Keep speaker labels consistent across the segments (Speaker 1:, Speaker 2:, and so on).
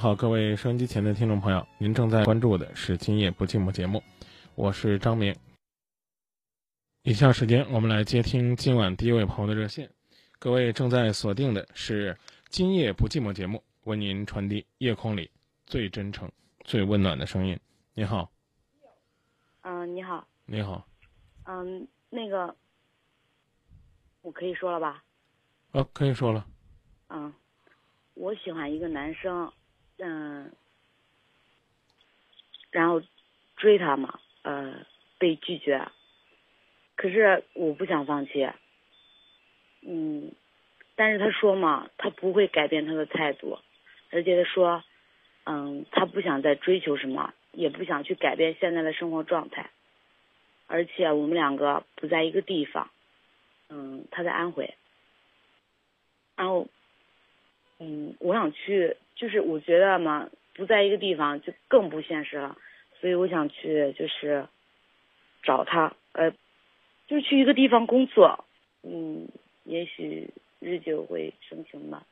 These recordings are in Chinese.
Speaker 1: 好，各位收音机前的听众朋友，您正在关注的是《今夜不寂寞》节目，我是张明。以下时间，我们来接听今晚第一位朋友的热线。各位正在锁定的是《今夜不寂寞》节目，为您传递夜空里最真诚、最温暖的声音。你好，
Speaker 2: 嗯，你好，
Speaker 1: 你好，
Speaker 2: 嗯，那个，我可以说了吧？
Speaker 1: 啊，可以说了，
Speaker 2: 嗯，我喜欢一个男生，嗯，然后追他嘛，呃，被拒绝，可是我不想放弃，嗯，但是他说嘛，他不会改变他的态度，而且他说，嗯，他不想再追求什么，也不想去改变现在的生活状态，而且我们两个不在一个地方，嗯，他在安徽，然后。嗯，我想去，就是我觉得嘛，不在一个地方就更不现实了，所以我想去，就是找他，呃，就去一个地方工作，嗯，也许日久会生情吧，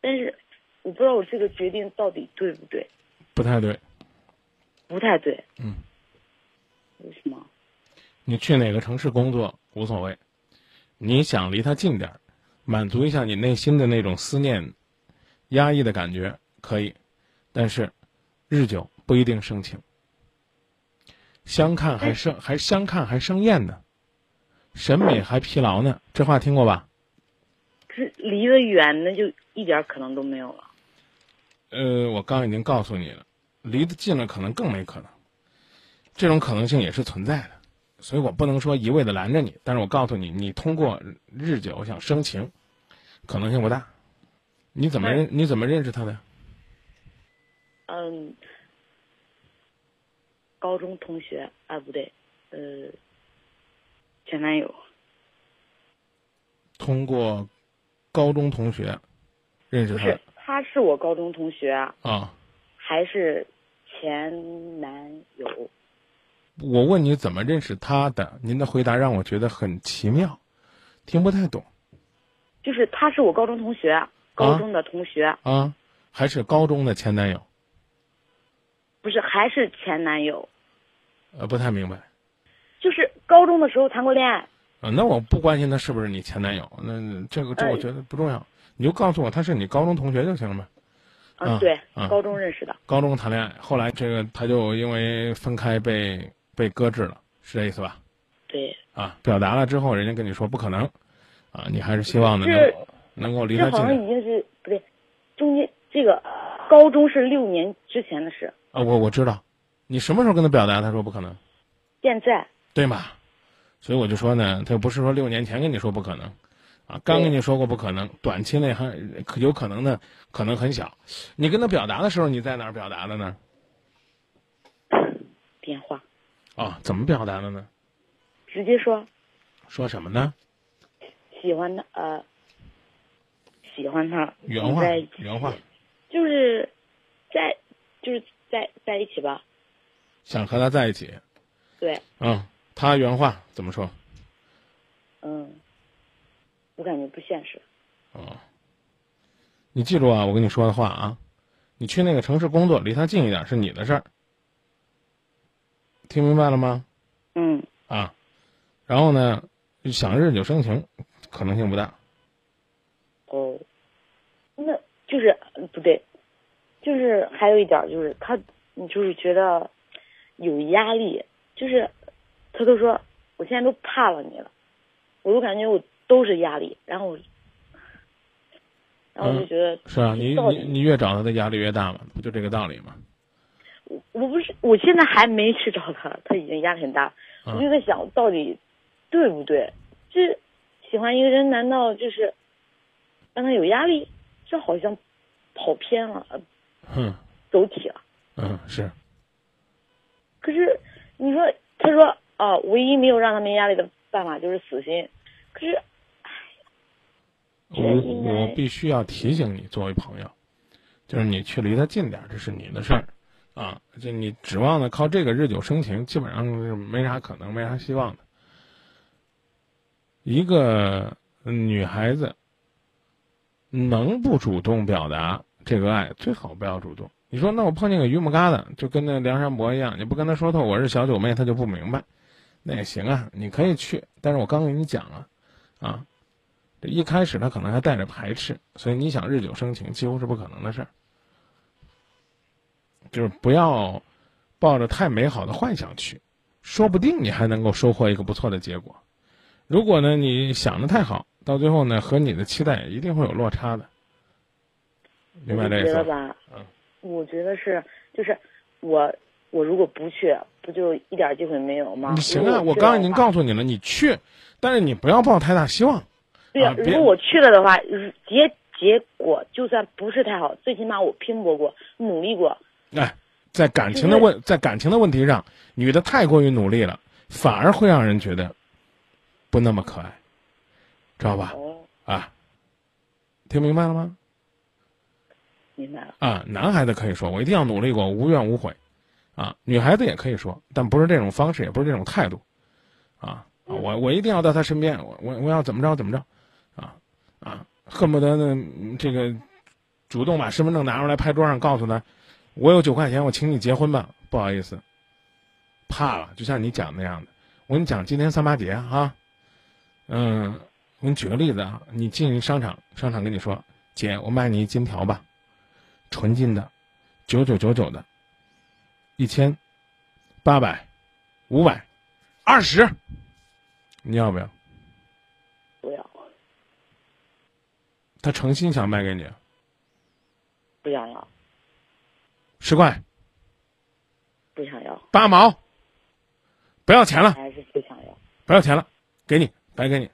Speaker 2: 但是我不知道我这个决定到底对不对，
Speaker 1: 不太对。
Speaker 2: 不太对，
Speaker 1: 嗯，
Speaker 2: 为什么？
Speaker 1: 你去哪个城市工作无所谓，你想离他近点儿，满足一下你内心的那种思念、压抑的感觉可以，但是日久不一定生情。相看还生还相看还生厌呢，审美还疲劳呢，这话听过吧？
Speaker 2: 可是离得远，那就一点可能都没有了。
Speaker 1: 呃，我刚已经告诉你了，离得近了可能更没可能，这种可能性也是存在的，所以我不能说一味的拦着你，但是我告诉你，你通过日久想生情，可能性不大。你怎么认？你怎么认识他的？
Speaker 2: 嗯，高中同学啊，不对，呃，前男友。
Speaker 1: 通过高中同学认识他
Speaker 2: 是，他是我高中同学，
Speaker 1: 啊？
Speaker 2: 还是前男友？
Speaker 1: 我问你怎么认识他的？您的回答让我觉得很奇妙，听不太懂
Speaker 2: 就是他是我高中同学，高中的同学，
Speaker 1: 啊？还是高中的前男友？
Speaker 2: 不是还是前男友，
Speaker 1: 呃，不太明白。
Speaker 2: 就是高中的时候谈过恋爱。
Speaker 1: 啊，那我不关心他是不是你前男友，那这个这
Speaker 2: 哎
Speaker 1: 我觉得不重要，你就告诉我他是你高中同学就行了嘛。
Speaker 2: 嗯，
Speaker 1: 啊
Speaker 2: 对，
Speaker 1: 啊
Speaker 2: 高中认识的。
Speaker 1: 高中谈恋爱，后来这个他就因为分开被被搁置了，是这意思吧？
Speaker 2: 对，
Speaker 1: 啊，表达了之后，人家跟你说不可能，啊，你还是希望呢能能够离
Speaker 2: 这好像已经是不对，中间这个高中是六年之前的事，
Speaker 1: 啊。我我知道，你什么时候跟他表达？他说不可能，
Speaker 2: 现在
Speaker 1: 对吗？所以我就说呢，他又不是说六年前跟你说不可能，啊，刚跟你说过不可能，短期内还可有可能的可能很小。你跟他表达的时候，你在哪儿表达的呢？
Speaker 2: 电话
Speaker 1: 啊，怎么表达的呢？
Speaker 2: 直接说
Speaker 1: 说什么呢？
Speaker 2: 喜欢他，呃，喜欢他，
Speaker 1: 原话原话，
Speaker 2: 就是在就是在在一起吧，
Speaker 1: 想和他在一起。
Speaker 2: 对，
Speaker 1: 嗯，他原话怎么说？
Speaker 2: 嗯，我感觉不现实，
Speaker 1: 哦，你记住啊，我跟你说的话啊，你去那个城市工作，离他近一点是你的事儿，听明白了吗？
Speaker 2: 嗯，
Speaker 1: 啊，然后呢，想日久生情，可能性不大。
Speaker 2: 哦，那就是呃不对，就就是还有一点就是他，你就是觉得有压力，就是他都说我现在都怕了你了，我都感觉我都是压力，然后我，然后我就觉得、
Speaker 1: 是啊，你你你越找他的压力越大嘛，不就这个道理吗？
Speaker 2: 我我不是我现在还没去找他，他已经压力很大，
Speaker 1: 嗯
Speaker 2: 我就在想到底对不对？这喜欢一个人难道就是让他有压力？这好像跑偏了，呃
Speaker 1: 哼，
Speaker 2: 走体了。
Speaker 1: 嗯，是，
Speaker 2: 可是你说，他说啊，唯一没有让他没压力的办法就是死心。可是这
Speaker 1: 我我必须要提醒你，作为朋友，就是你去离他近点儿，这是你的事儿，啊，就你指望的靠这个日久生情，基本上是没啥可能，没啥希望的。一个女孩子能不主动表达这个爱，最好不要主动。你说，那我碰见个榆木疙瘩，就跟那梁山伯一样，你不跟他说透我是小九妹，他就不明白，那也行啊，你可以去，但是我刚跟你讲了，啊，这一开始他可能还带着排斥，所以你想日久生情几乎是不可能的事儿。就是不要抱着太美好的幻想去，说不定你还能够收获一个不错的结果。如果呢你想的太好，到最后呢和你的期待一定会有落差的。明白
Speaker 2: 我
Speaker 1: 这意思吧？嗯
Speaker 2: 我觉得是，就是我我如果不去，不就一点机会没有吗？
Speaker 1: 你行啊，我刚才已经告诉你了，你去，但是你不要抱太大希望。
Speaker 2: 对呀、如果我去了的话，结结果就算不是太好，最起码我拼搏过，努力过。
Speaker 1: 哎，在感情的问，在感情的问题上，女的太过于努力了，反而会让人觉得不那么可爱，知道吧？
Speaker 2: 哦，
Speaker 1: 啊，听明白了吗？
Speaker 2: 明白了。
Speaker 1: 啊，男孩子可以说我一定要努力过，无怨无悔，啊，女孩子也可以说，但不是这种方式，也不是这种态度，啊，啊我我一定要在他身边，我我我要怎么着怎么着，啊啊，恨不得呢嗯这个主动把身份证拿出来拍桌上，告诉他，我有九块钱，我请你结婚吧，不好意思，怕了，就像你讲那样的，我跟你讲，今天三八节啊，嗯，我给你举个例子啊，你进商场，商场跟你说，姐，我卖你一金条吧。纯金的，九九九九的，一千，八百，五百，二十，你要不要？
Speaker 2: 不要，
Speaker 1: 他诚心想卖给你，
Speaker 2: 不想要，
Speaker 1: 十块，
Speaker 2: 不想要，
Speaker 1: 八毛，不要钱了，
Speaker 2: 还是不想要。
Speaker 1: 不要钱了，给你，白给你，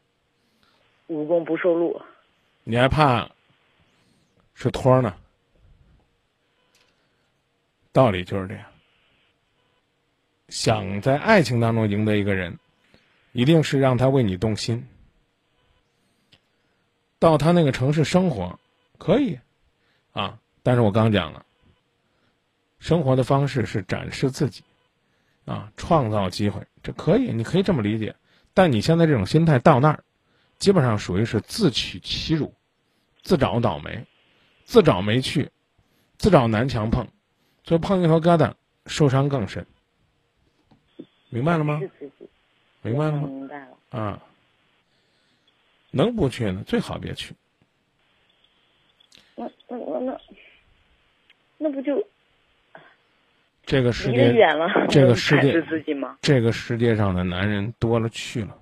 Speaker 2: 无功不受禄。
Speaker 1: 你还怕是托呢？道理就是这样。想在爱情当中赢得一个人，一定是让他为你动心。到他那个城市生活，可以，啊，但是我刚讲了，生活的方式是展示自己，啊，创造机会，这可以，你可以这么理解。但你现在这种心态到那儿，基本上属于是自取其辱，自找倒霉，自找没趣，自找南墙碰，所以碰一头疙瘩，受伤更深。明白了吗。明白了吗？
Speaker 2: 明白了。
Speaker 1: 啊，能不去呢，最好别去。
Speaker 2: 那那那那，那不就
Speaker 1: 这个世界，
Speaker 2: 远了？
Speaker 1: 这个世界
Speaker 2: 展示自己吗？
Speaker 1: 这个世界上的男人多了去了，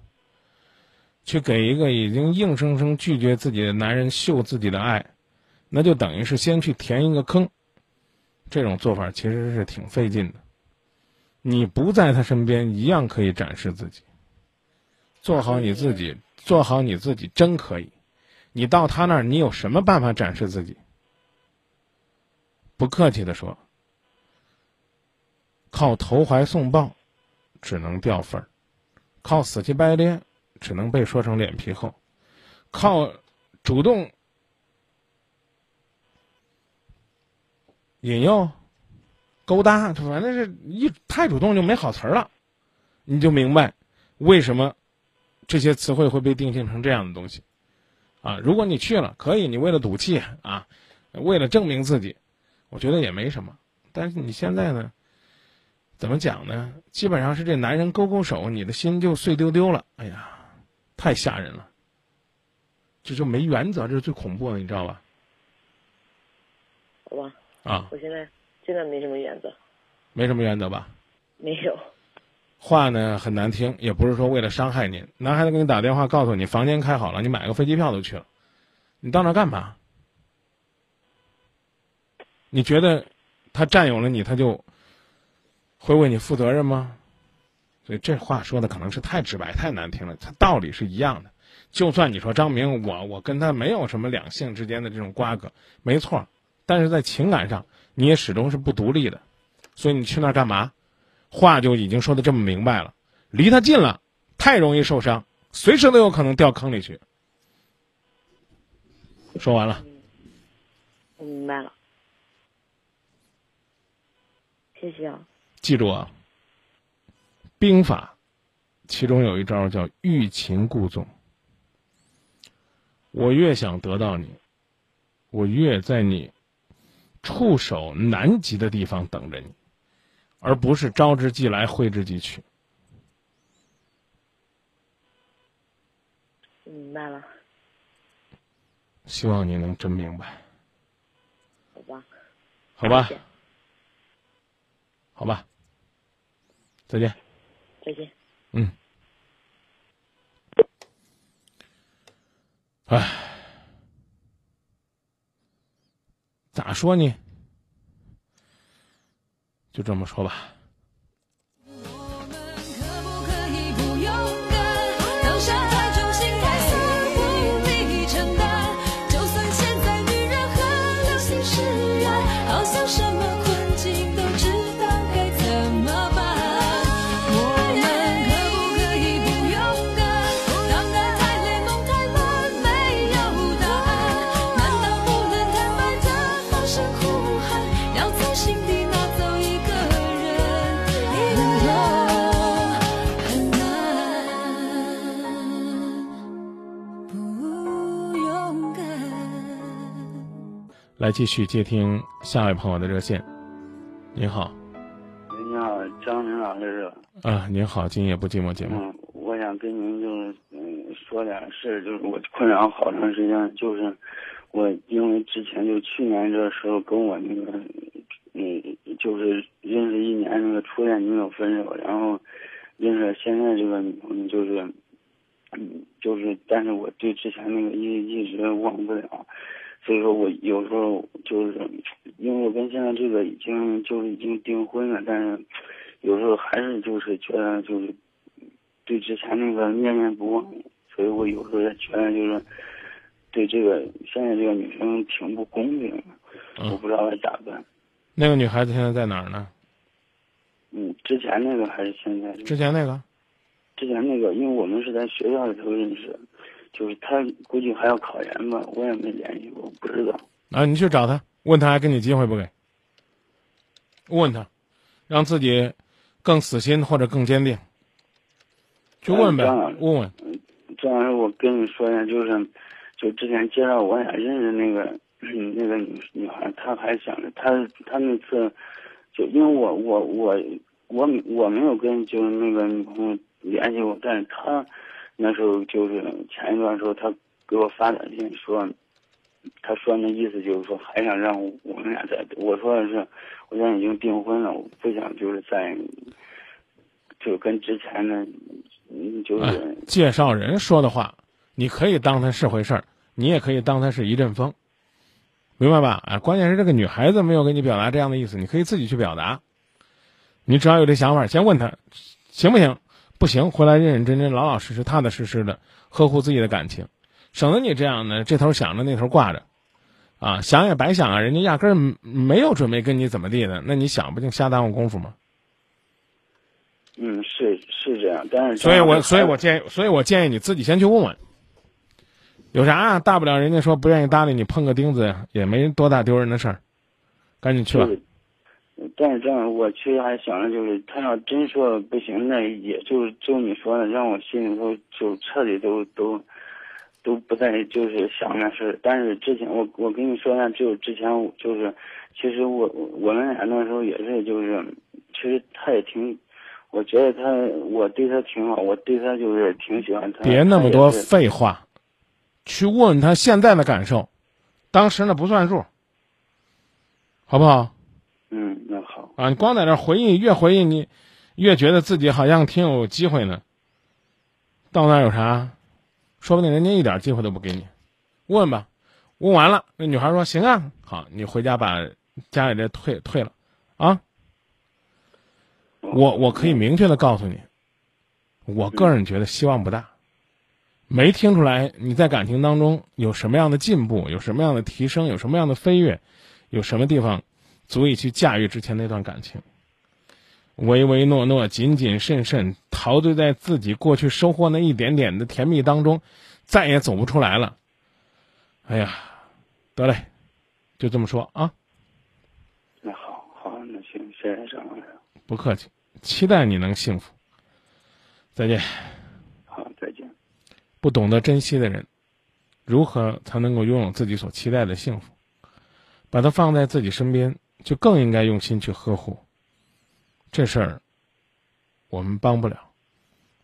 Speaker 1: 去给一个已经硬生生拒绝自己的男人秀自己的爱，那就等于是先去填一个坑。这种做法其实是挺费劲的。你不在他身边，一样可以展示自己。做好你自己，做好你自己，真可以。你到他那儿，你有什么办法展示自己？不客气的说，靠投怀送抱，只能掉分儿；靠死乞白赖，只能被说成脸皮厚；靠主动引诱、勾搭，反正是一太主动就没好词儿了。你就明白为什么这些词汇会被定性成这样的东西啊！如果你去了，可以，你为了赌气啊，为了证明自己，我觉得也没什么。但是你现在呢？怎么讲呢？基本上是这男人勾勾手，你的心就碎丢丢了。哎呀，太吓人了！这就没原则，这是最恐怖的，你知道吧？
Speaker 2: 好吧，
Speaker 1: 啊，
Speaker 3: 我现在现在没什么原则，
Speaker 1: 没什么原则吧？
Speaker 3: 没有。
Speaker 1: 话呢很难听，也不是说为了伤害您。男孩子给你打电话告诉你房间开好了，你买个飞机票都去了，你到那干嘛？你觉得他占有了你，他就会为你负责任吗？所以这话说的可能是太直白、太难听了。它道理是一样的。就算你说张明，我我跟他没有什么两性之间的这种瓜葛，没错，但是在情感上你也始终是不独立的，所以你去那儿干嘛？话就已经说的这么明白了，离他近了，太容易受伤，随时都有可能掉坑里去。说完了，
Speaker 3: 我明白了，谢谢啊。
Speaker 1: 记住啊，兵法其中有一招叫欲擒故纵。我越想得到你，我越在你触手难及的地方等着你，而不是招之即来，挥之即去。
Speaker 3: 明白了，
Speaker 1: 希望你能真明白，
Speaker 3: 好吧，
Speaker 1: 好吧好吧，再见。
Speaker 3: 再见。
Speaker 1: 嗯，唉，咋说呢？就这么说吧。来继续接听下位朋友的热线。您好，
Speaker 4: 你好，张明老师是？
Speaker 1: 啊，您好，今夜不寂寞节目。
Speaker 4: 嗯，我想跟您就是嗯说点事儿，就是我困扰好长时间，就是我因为之前就去年这时候跟我那个嗯就是认识一年那个初恋女友分手，然后认识现在这个女朋友就是嗯就是，但是我对之前那个一一直忘不了。所以说我有时候就是，因为我跟现在这个已经就是已经订婚了，但是有时候还是就是觉得就是对之前那个念念不忘，所以我有时候也觉得就是对这个现在这个女生挺不公平的，我
Speaker 1: 嗯，
Speaker 4: 不知道该咋办。
Speaker 1: 那个女孩子现在在哪儿呢？
Speaker 4: 嗯，之前那个还是现在这个？
Speaker 1: 之前那个？
Speaker 4: 之前那个，因为我们是在学校里头认识，就是他估计还要考研吧，我也没联系过，不知道。
Speaker 1: 啊，你去找他，问他还给你机会不给？问他，让自己更死心或者更坚定。去问呗问问。
Speaker 4: 张老师，我跟你说一下，就是，就之前介绍我俩认识那个，嗯那个女女孩，她还想着，她她那次，就因为我我我我我没有跟就是那个女朋友联系过，但是她那时候就是前一段时候，他给我发短信说，他说那意思就是说还想让我们俩在，我说的是，我现在已经订婚了，我不想就是在，就跟之前的，就是。
Speaker 1: 介绍人说的话，你可以当他是回事儿，你也可以当它是一阵风，明白吧？哎，关键是这个女孩子没有给你表达这样的意思，你可以自己去表达。你只要有这想法，先问他行不行，不行，回来认认真真、老老实实、踏踏实实的呵护自己的感情，省得你这样呢，这头想着那头挂着，啊，想也白想啊，人家压根儿没有准备跟你怎么地的，那你想不就瞎耽误功夫吗？
Speaker 4: 嗯，是是这样，但是
Speaker 1: 所以我所以我建议，所以我建议你自己先去问问，有啥、啊、大不了？人家说不愿意搭理你，碰个钉子也没多大丢人的事儿，赶紧去吧
Speaker 4: 就。是，但是这样，我其实还想着，就是他要真说不行，那也就是就你说的，让我心里头就彻底都都都不再就是想那事儿。但是之前我我跟你说一下，就之前我就是，其实我我们俩那时候也是就是，其实他也挺。我觉得他，我对他挺好，我对他就是挺喜欢他。
Speaker 1: 别那么多废话，去问问他现在的感受，当时那不算数，好好不好？
Speaker 4: 嗯，那好，
Speaker 1: 啊，你光在这回忆，越回忆你越觉得自己好像挺有机会呢。到那儿有啥？说不定人家一点机会都不给你。问吧，问完了，那女孩说行啊，好，你回家把家里这退退了，啊。我我可以明确的告诉你，我个人觉得希望不大。没听出来你在感情当中有什么样的进步，有什么样的提升，有什么样的飞跃，有什么地方足以去驾驭之前那段感情。唯唯诺诺、谨谨慎慎，陶醉在自己过去收获那一点点的甜蜜当中，再也走不出来了。哎呀，得嘞，就这么说啊，
Speaker 4: 那好，好，那行，谢谢张老师，
Speaker 1: 不客气，期待你能幸福。再见。
Speaker 4: 好，再见。
Speaker 1: 不懂得珍惜的人，如何才能够拥有自己所期待的幸福？把它放在自己身边，就更应该用心去呵护。这事儿，我们帮不了，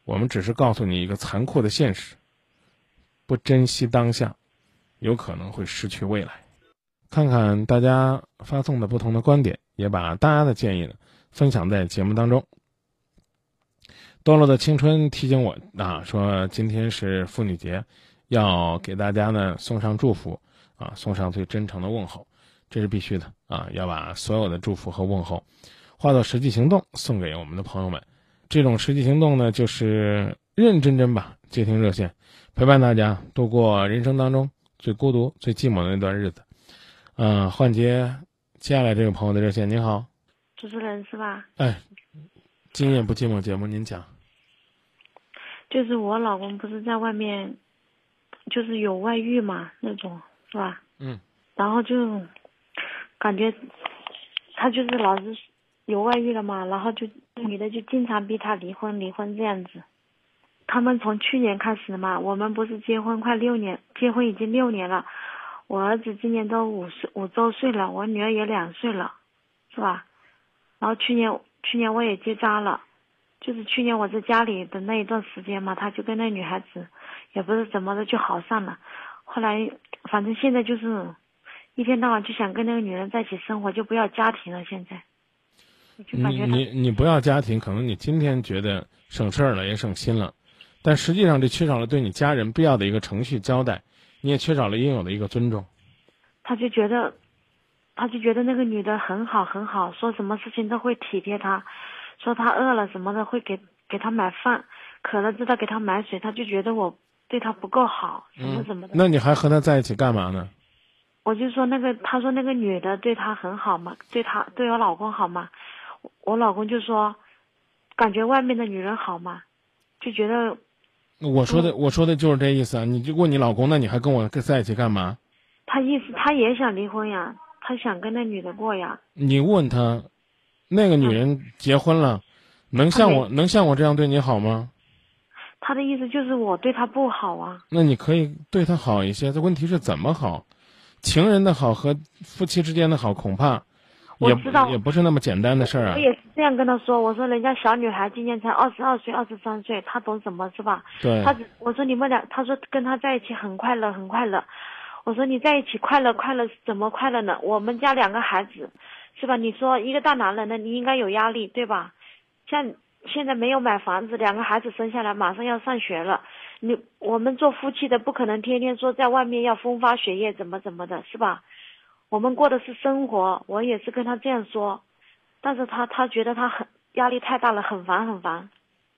Speaker 1: 我们只是告诉你一个残酷的现实：不珍惜当下，有可能会失去未来。看看大家发送的不同的观点，也把大家的建议呢分享在节目当中。堕落的青春提醒我啊，说今天是妇女节，要给大家呢送上祝福啊，送上最真诚的问候，这是必须的啊，要把所有的祝福和问候化作实际行动送给我们的朋友们。这种实际行动呢，就是认认真真吧，接听热线，陪伴大家度过人生当中最孤独、最寂寞的那段日子。嗯、换接接下来这位朋友的热线，您好，
Speaker 5: 主持人是吧？
Speaker 1: 哎，今夜不寂寞节目，您讲。
Speaker 5: 就是我老公不是在外面，就是有外遇嘛那种是吧？
Speaker 1: 嗯。
Speaker 5: 然后就感觉他就是老是有外遇了嘛，然后就女的就经常逼他离婚，离婚这样子。他们从去年开始嘛，我们不是结婚快六年，结婚已经六年了。我儿子今年都五岁五周岁了，我女儿也两岁了，是吧？然后去年去年我也结扎了。就是去年我在家里的那一段时间嘛，他就跟那女孩子，也不是怎么的就好上了。后来反正现在就是一天到晚就想跟那个女人在一起生活，就不要家庭了。现在，就感觉
Speaker 1: 你你你不要家庭，可能你今天觉得省事儿了，也省心了，但实际上这缺少了对你家人必要的一个程序交代，你也缺少了应有的一个尊重。
Speaker 5: 他就觉得，他就觉得那个女的很好很好，说什么事情都会体贴他，说他饿了什么的会给给他买饭，渴了知道给他买水，他就觉得我对他不够好，什么什么的。
Speaker 1: 那你还和他在一起干嘛呢？
Speaker 5: 我就说那个，他说那个女的对他很好嘛，对他对我老公好嘛，我我老公就说，感觉外面的女人好嘛，就觉得
Speaker 1: 我说的我说的就是这意思啊！你就问你老公，那你还跟我在一起干嘛？
Speaker 5: 他意思他也想离婚呀，他想跟那女的过呀。
Speaker 1: 你问他，那个女人结婚了，能像我能像我这样对你好吗？
Speaker 5: 他的意思就是我对他不好啊。
Speaker 1: 那你可以对他好一些，这问题是怎么好？情人的好和夫妻之间的好，恐怕也
Speaker 5: 我知道
Speaker 1: 也不是那么简单的事儿啊
Speaker 5: 我。也是这样跟他说，我说人家小女孩今年才二十二岁、二十三岁，她懂什么是吧？
Speaker 1: 对，
Speaker 5: 他我说你们俩，他说跟他在一起很快乐，很快乐。我说你在一起快乐快乐怎么快乐呢？我们家两个孩子，是吧？你说一个大男人的，你应该有压力，对吧？像现在没有买房子，两个孩子生下来马上要上学了，你我们做夫妻的不可能天天说在外面要风花雪月怎么怎么的，是吧？我们过的是生活，我也是跟他这样说，但是他他觉得他很压力太大了，很烦很烦。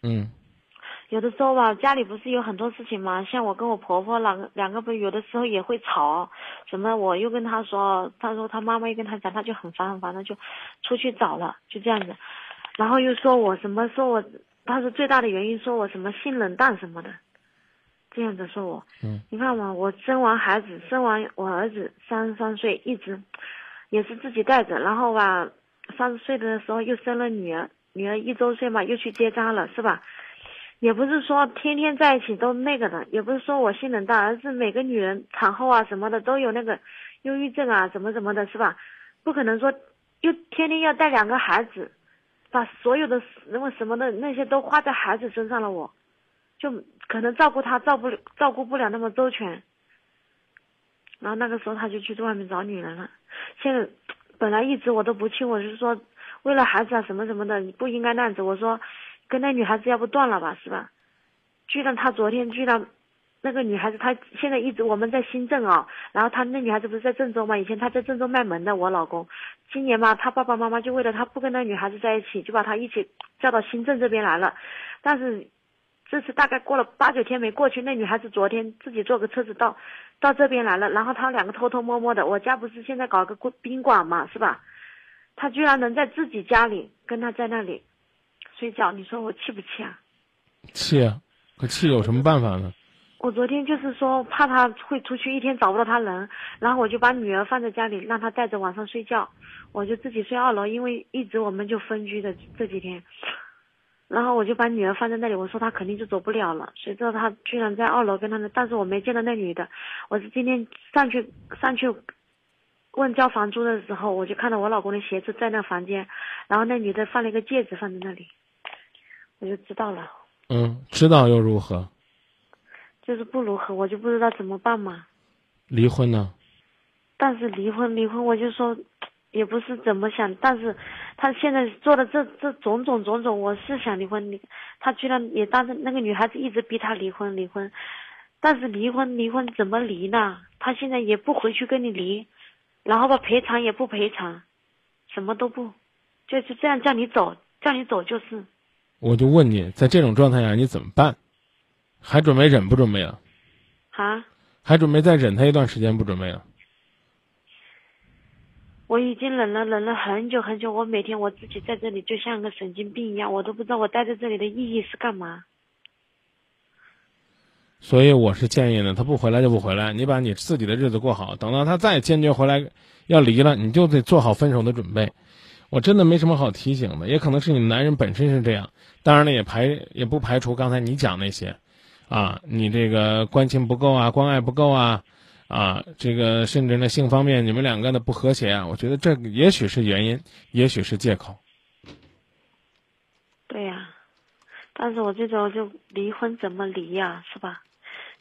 Speaker 1: 嗯
Speaker 5: 有的时候吧，家里不是有很多事情嘛，像我跟我婆婆两个两个不有的时候也会吵，什么我又跟他说，他说他妈妈又跟他讲，他就很烦很烦的就出去找了，就这样子，然后又说我什么说我，他说最大的原因说我什么性冷淡什么的，这样子说我，
Speaker 1: 嗯，
Speaker 5: 你看嘛，我生完孩子，生完我儿子三十三岁，一直也是自己带着，然后吧，三十岁的时候又生了女儿，女儿一周岁嘛，又去结扎了，是吧？也不是说天天在一起都那个的，也不是说我性冷淡，而是每个女人产后啊什么的都有那个忧郁症啊，怎么怎么的，是吧？不可能说又天天要带两个孩子，把所有的那么什么的那些都花在孩子身上了我，就可能照顾他照顾照顾不了那么周全。然后那个时候他就去外面找女人了，现在本来一直我都不去，我是说为了孩子啊什么什么的，你不应该那样子。我说跟那女孩子要不断了吧，是吧？居然他昨天居然那个女孩子，她现在一直我们在新郑啊，然后她那女孩子不是在郑州嘛？以前她在郑州卖萌的，我老公。今年嘛，他爸爸妈妈就为了他不跟那女孩子在一起，就把他一起叫到新郑这边来了。但是这次大概过了八九天没过去，那女孩子昨天自己坐个车子到到这边来了，然后他两个偷偷摸摸的。我家不是现在搞个宾馆嘛，是吧？他居然能在自己家里跟他在那里睡觉，你说我气不气啊？
Speaker 1: 气啊！可气有什么办法呢？
Speaker 5: 我昨天就是说怕他会出去一天找不到他人，然后我就把女儿放在家里，让他带着晚上睡觉，我就自己睡二楼，因为一直我们就分居的这几天，然后我就把女儿放在那里，我说她肯定就走不了了，谁知道她居然在二楼跟他们，但是我没见到那女的，我是今天上去上去问交房租的时候，我就看到我老公的鞋子在那房间，然后那女的放了一个戒指放在那里，我就知道了。
Speaker 1: 嗯，知道又如何？
Speaker 5: 就是不如何，我就不知道怎么办嘛。
Speaker 1: 离婚呢？
Speaker 5: 但是离婚，离婚，我就说，也不是怎么想，但是他现在做的这这种种种种，我是想离婚，离，他居然也当着那个女孩子一直逼他离婚，离婚，但是离婚，离婚怎么离呢？他现在也不回去跟你离，然后吧赔偿也不赔偿，什么都不，就是这样叫你走，叫你走就是。
Speaker 1: 我就问你，在这种状态下你怎么办？还准备忍不准备了？
Speaker 5: 啊？
Speaker 1: 还准备再忍他一段时间不准备了？
Speaker 5: 我已经忍了忍了很久很久，我每天我自己在这里就像个神经病一样，我都不知道我待在这里的意义是干嘛。
Speaker 1: 所以我是建议呢，他不回来就不回来，你把你自己的日子过好，等到他再坚决回来要离了，你就得做好分手的准备。我真的没什么好提醒的，也可能是你男人本身是这样，当然了，也排也不排除刚才你讲那些，啊，你这个关心不够啊，关爱不够啊，啊，这个甚至呢性方面你们两个的不和谐啊，我觉得这也许是原因，也许是借口。
Speaker 5: 对呀、但是我这种就离婚怎么离呀、是吧？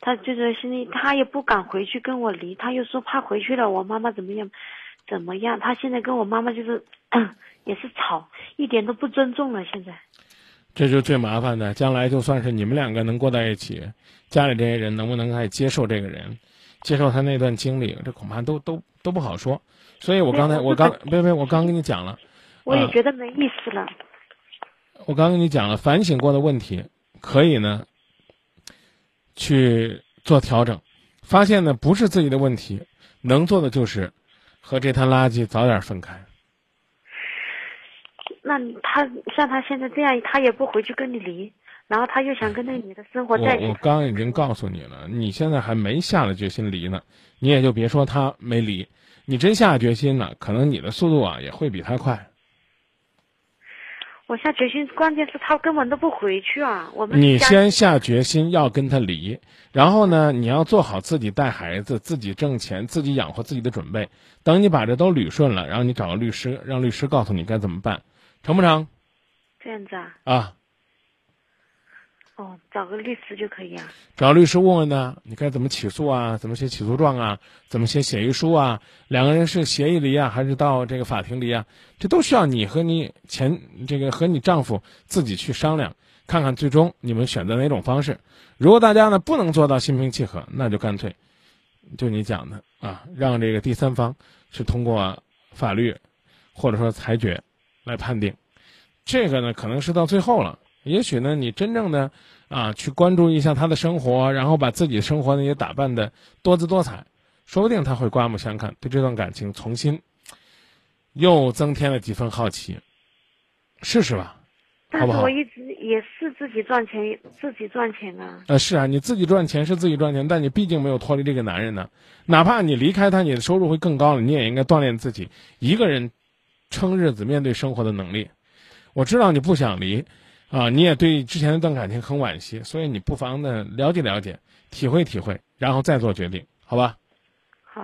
Speaker 5: 他就是心里他也不敢回去跟我离，他又说怕回去了我妈妈怎么样怎么样，他现在跟我妈妈就是 也是吵，一点都不尊重了。现在
Speaker 1: 这就最麻烦的，将来就算是你们两个能过在一起，家里这些人能不能还接受这个人，接受他那段经历，这恐怕都都都不好说。所以我刚才我刚别别，我刚跟你讲了，
Speaker 5: 我也
Speaker 1: 啊
Speaker 5: 觉得没意思了。
Speaker 1: 我刚跟你讲了，反省过的问题可以呢去做调整，发现呢不是自己的问题，能做的就是和这滩垃圾早点分开。
Speaker 5: 那他像他现在这样，他也不回去跟你离，然后他又想跟那女的生活在一起。
Speaker 1: 我刚已经告诉你了，你现在还没下了决心离呢，你也就别说他没离，你真下决心了，可能你的速度啊也会比他快。
Speaker 5: 我下决心，关键是他根本都不回去啊。我们
Speaker 1: 你先下决心要跟他离，然后呢，你要做好自己带孩子、自己挣钱、自己养活自己的准备。等你把这都捋顺了，然后你找个律师，让律师告诉你该怎么办，成不成？
Speaker 5: 这样子啊？
Speaker 1: 啊，
Speaker 5: 哦，找个律师就可以啊。
Speaker 1: 找律师问问呢，你该怎么起诉啊？怎么写起诉状啊？怎么写协议书啊？两个人是协议离啊，还是到这个法庭离啊？这都需要你和你前这个和你丈夫自己去商量，看看最终你们选择哪种方式。如果大家呢不能做到心平气和，那就干脆就你讲的啊，让这个第三方是通过法律或者说裁决来判定。这个呢，可能是到最后了。也许呢，你真正的啊，去关注一下他的生活，然后把自己的生活呢也打扮的多姿多彩，说不定他会刮目相看，对这段感情重新又增添了几分好奇。试试吧，好不好
Speaker 5: 但是我？一直也是自己赚钱，自己赚钱啊。
Speaker 1: 呃，是啊，你自己赚钱是自己赚钱，但你毕竟没有脱离这个男人呢。哪怕你离开他，你的收入会更高了，你也应该锻炼自己一个人撑日子、面对生活的能力。我知道你不想离，啊，你也对之前那段感情很惋惜，所以你不妨呢了解了解，体会体会，然后再做决定，好吧？
Speaker 5: 好，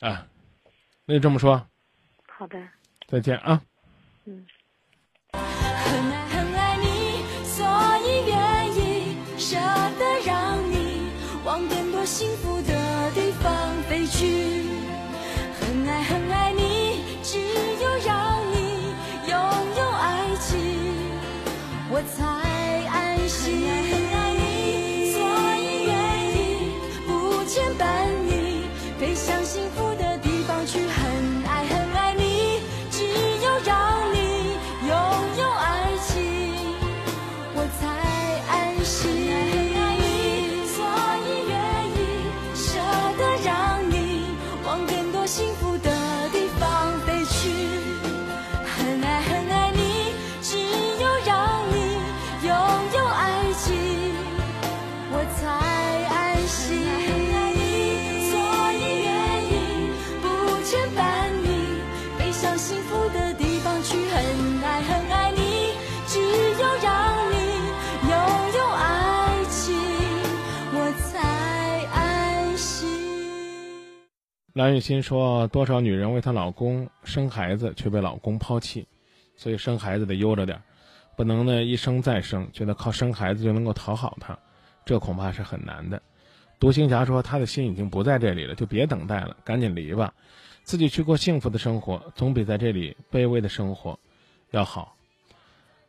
Speaker 1: 啊，那就这么说，
Speaker 5: 好的。
Speaker 1: 再见啊。
Speaker 6: 嗯很爱很爱你，所以愿意舍得让你往更多幸福的地方飞去。我才
Speaker 1: 蓝雨欣说：“多少女人为她老公生孩子，却被老公抛弃，所以生孩子得悠着点，不能呢一生再生，觉得靠生孩子就能够讨好他，这恐怕是很难的。”独行侠说：“他的心已经不在这里了，就别等待了，赶紧离吧，自己去过幸福的生活，总比在这里卑微的生活要好。”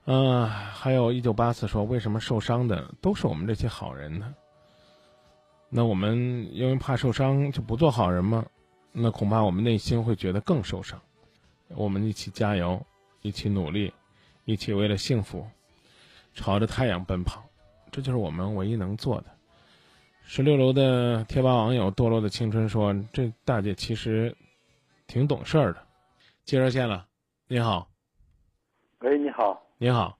Speaker 1: 嗯、还有一九八四说：“为什么受伤的都是我们这些好人呢？那我们因为怕受伤就不做好人吗？那恐怕我们内心会觉得更受伤。我们一起加油，一起努力，一起为了幸福，朝着太阳奔跑，这就是我们唯一能做的。十六楼的贴吧网友堕落的青春说：“这大姐其实挺懂事儿的。”接热线了，你好，
Speaker 7: 喂，你好，
Speaker 1: 你好，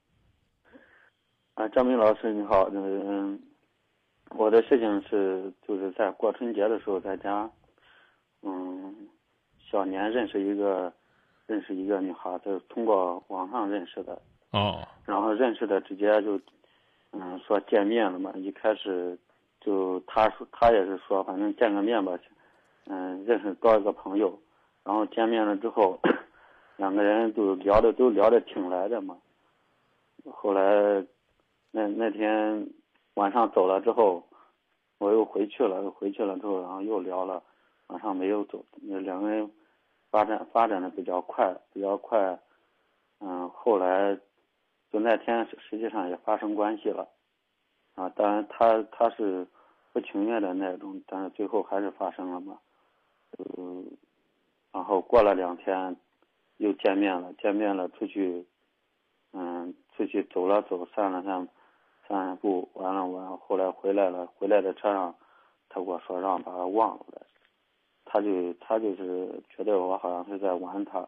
Speaker 7: 啊，张明老师你好，那个嗯，我的事情是就是在过春节的时候在家，嗯，小年认识一个认识一个女孩就是，通过网上认识的，
Speaker 1: 哦，
Speaker 7: 然后认识的直接就嗯说见面了嘛，一开始就他说他也是说反正见个面吧，嗯，认识多一个朋友，然后见面了之后，两个人就聊的都聊的挺来的嘛。后来那那天晚上走了之后，我又回去了，又回去了之后，然后又聊了，晚上没有走，那两个人发展发展的比较快，比较快，嗯，后来就那天实际上也发生关系了，啊，当然他他是不情愿的那种，但是最后还是发生了嘛，嗯，然后过了两天又见面了，见面了出去，嗯，出去走了走，散了散，散步，完了完，后来回来了，回来的车上，他跟我说让把他忘了，他就他就是觉得我好像是在玩他，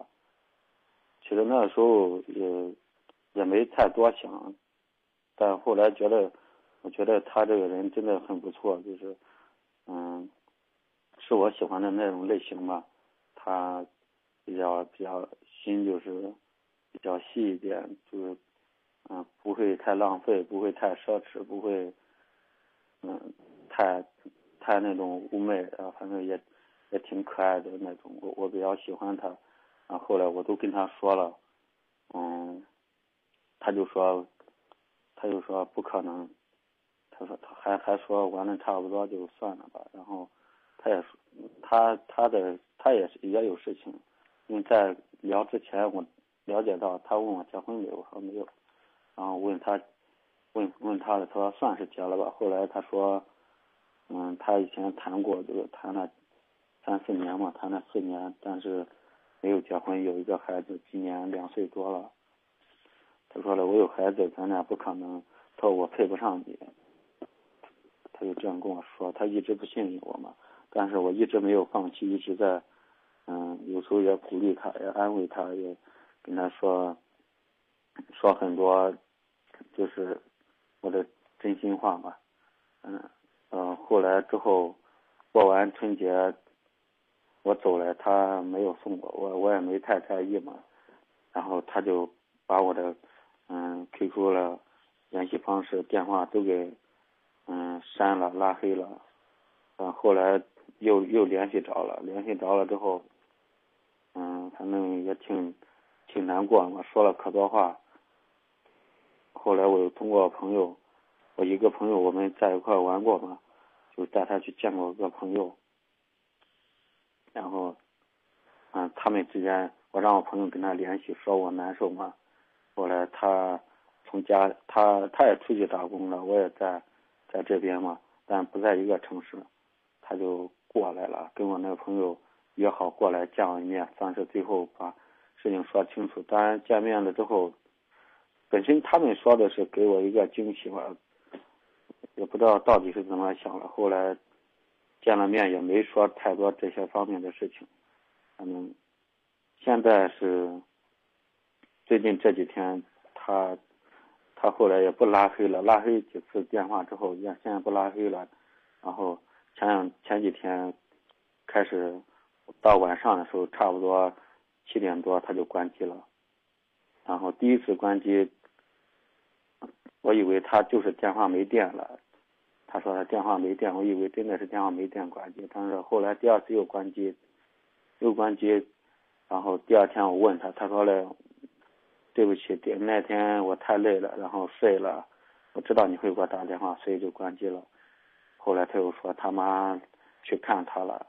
Speaker 7: 其实那时候也也没太多想，但后来觉得，我觉得他这个人真的很不错，就是，嗯，是我喜欢的那种类型吧。他比较比较心就是比较细一点，就是嗯不会太浪费，不会太奢侈，不会嗯太太那种妩媚啊，反正也也挺可爱的那种，我我比较喜欢他。然后后来我都跟他说了，嗯，他就说，他就说不可能，他说他还还说玩的差不多就算了吧。然后他也说他他的他也是也有事情，因为在聊之前我了解到他问我结婚没有，我说没有，然后问他问问他的，他说算是结了吧。后来他说，嗯，他以前谈过就是谈了三四年嘛，谈了四年，但是没有结婚，有一个孩子，今年两岁多了。他说了，我有孩子，咱俩不可能。他说我配不上你。他就这样跟我说，他一直不信任我嘛，但是我一直没有放弃，一直在，嗯，有时候也鼓励他，也安慰他，也跟他说，说很多，就是我的真心话吧，嗯，呃，后来之后过完春节，我走了，他没有送我，我我也没太在意嘛，然后他就把我的嗯 QQ 了联系方式、电话都给嗯删了、拉黑了，嗯，后来又又联系着了，联系着了之后，嗯，反正也挺挺难过嘛，说了可多话。后来我又通过朋友，我一个朋友我们在一块玩过嘛，就带他去见过个朋友，然后，嗯，他们之间我让我朋友跟他联系，说我难受嘛，后来他从家他他也出去打工了，我也在在这边嘛，但不在一个城市，他就过来了，跟我那个朋友约好过来见我一面，算是最后把事情说清楚。当然见面了之后，本身他们说的是给我一个惊喜吧，也不知道到底是怎么想的。后来见了面也没说太多这些方面的事情，反正现在是最近这几天他他后来也不拉黑了，拉黑几次电话之后也现在不拉黑了，然后前两前几天开始到晚上的时候，差不多七点多他就关机了，然后第一次关机，我以为他就是电话没电了，他说他电话没电，我以为真的是电话没电关机，但是后来第二次又关机，又关机，然后第二天我问他，他说嘞，对不起，那天我太累了，然后睡了，我知道你会给我打电话，所以就关机了。后来他又说他妈去看他了，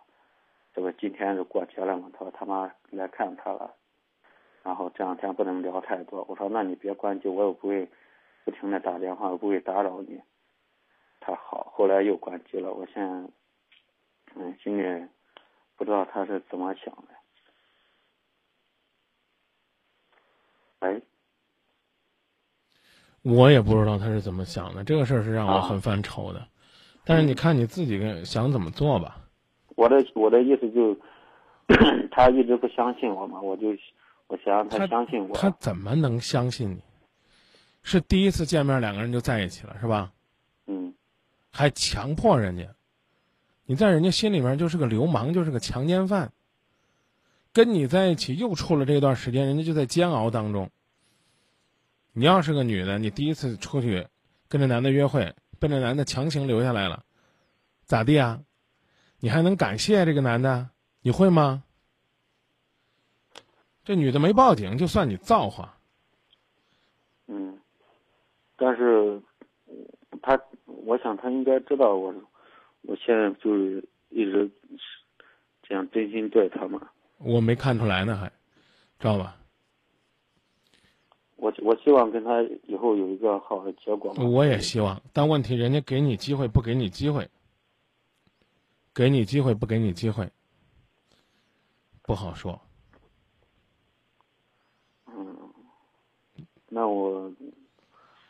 Speaker 7: 这不今天是过节了嘛，他说他妈来看他了，然后这两天不能聊太多。我说那你别关机，我又不会不停的打电话，我不会打扰你。他好，后来又关机了。我现在嗯心里不知道他是怎么想的。哎，
Speaker 1: 我也不知道他是怎么想的，这个事儿是让我很犯愁的。但是你看你自己跟想怎么做吧。
Speaker 7: 我的我的意思就，他一直不相信我嘛，我就我想让他相信我。
Speaker 1: 他怎么能相信你？是第一次见面两个人就在一起了，是吧？还强迫人家，你在人家心里面就是个流氓，就是个强奸犯。跟你在一起又处了这段时间，人家就在煎熬当中。你要是个女的，你第一次出去跟这男的约会，被这男的强行留下来了，咋地啊？你还能感谢这个男的？你会吗？这女的没报警，就算你造化。
Speaker 7: 嗯，但是，我想他应该知道我，我现在就是一直这样真心对他嘛。
Speaker 1: 我没看出来呢，还知道吧？
Speaker 7: 我我希望跟他以后有一个好的结果嘛。
Speaker 1: 我也希望，但问题人家给你机会不给你机会，给你机会不给你机会，不好说。
Speaker 7: 嗯，那我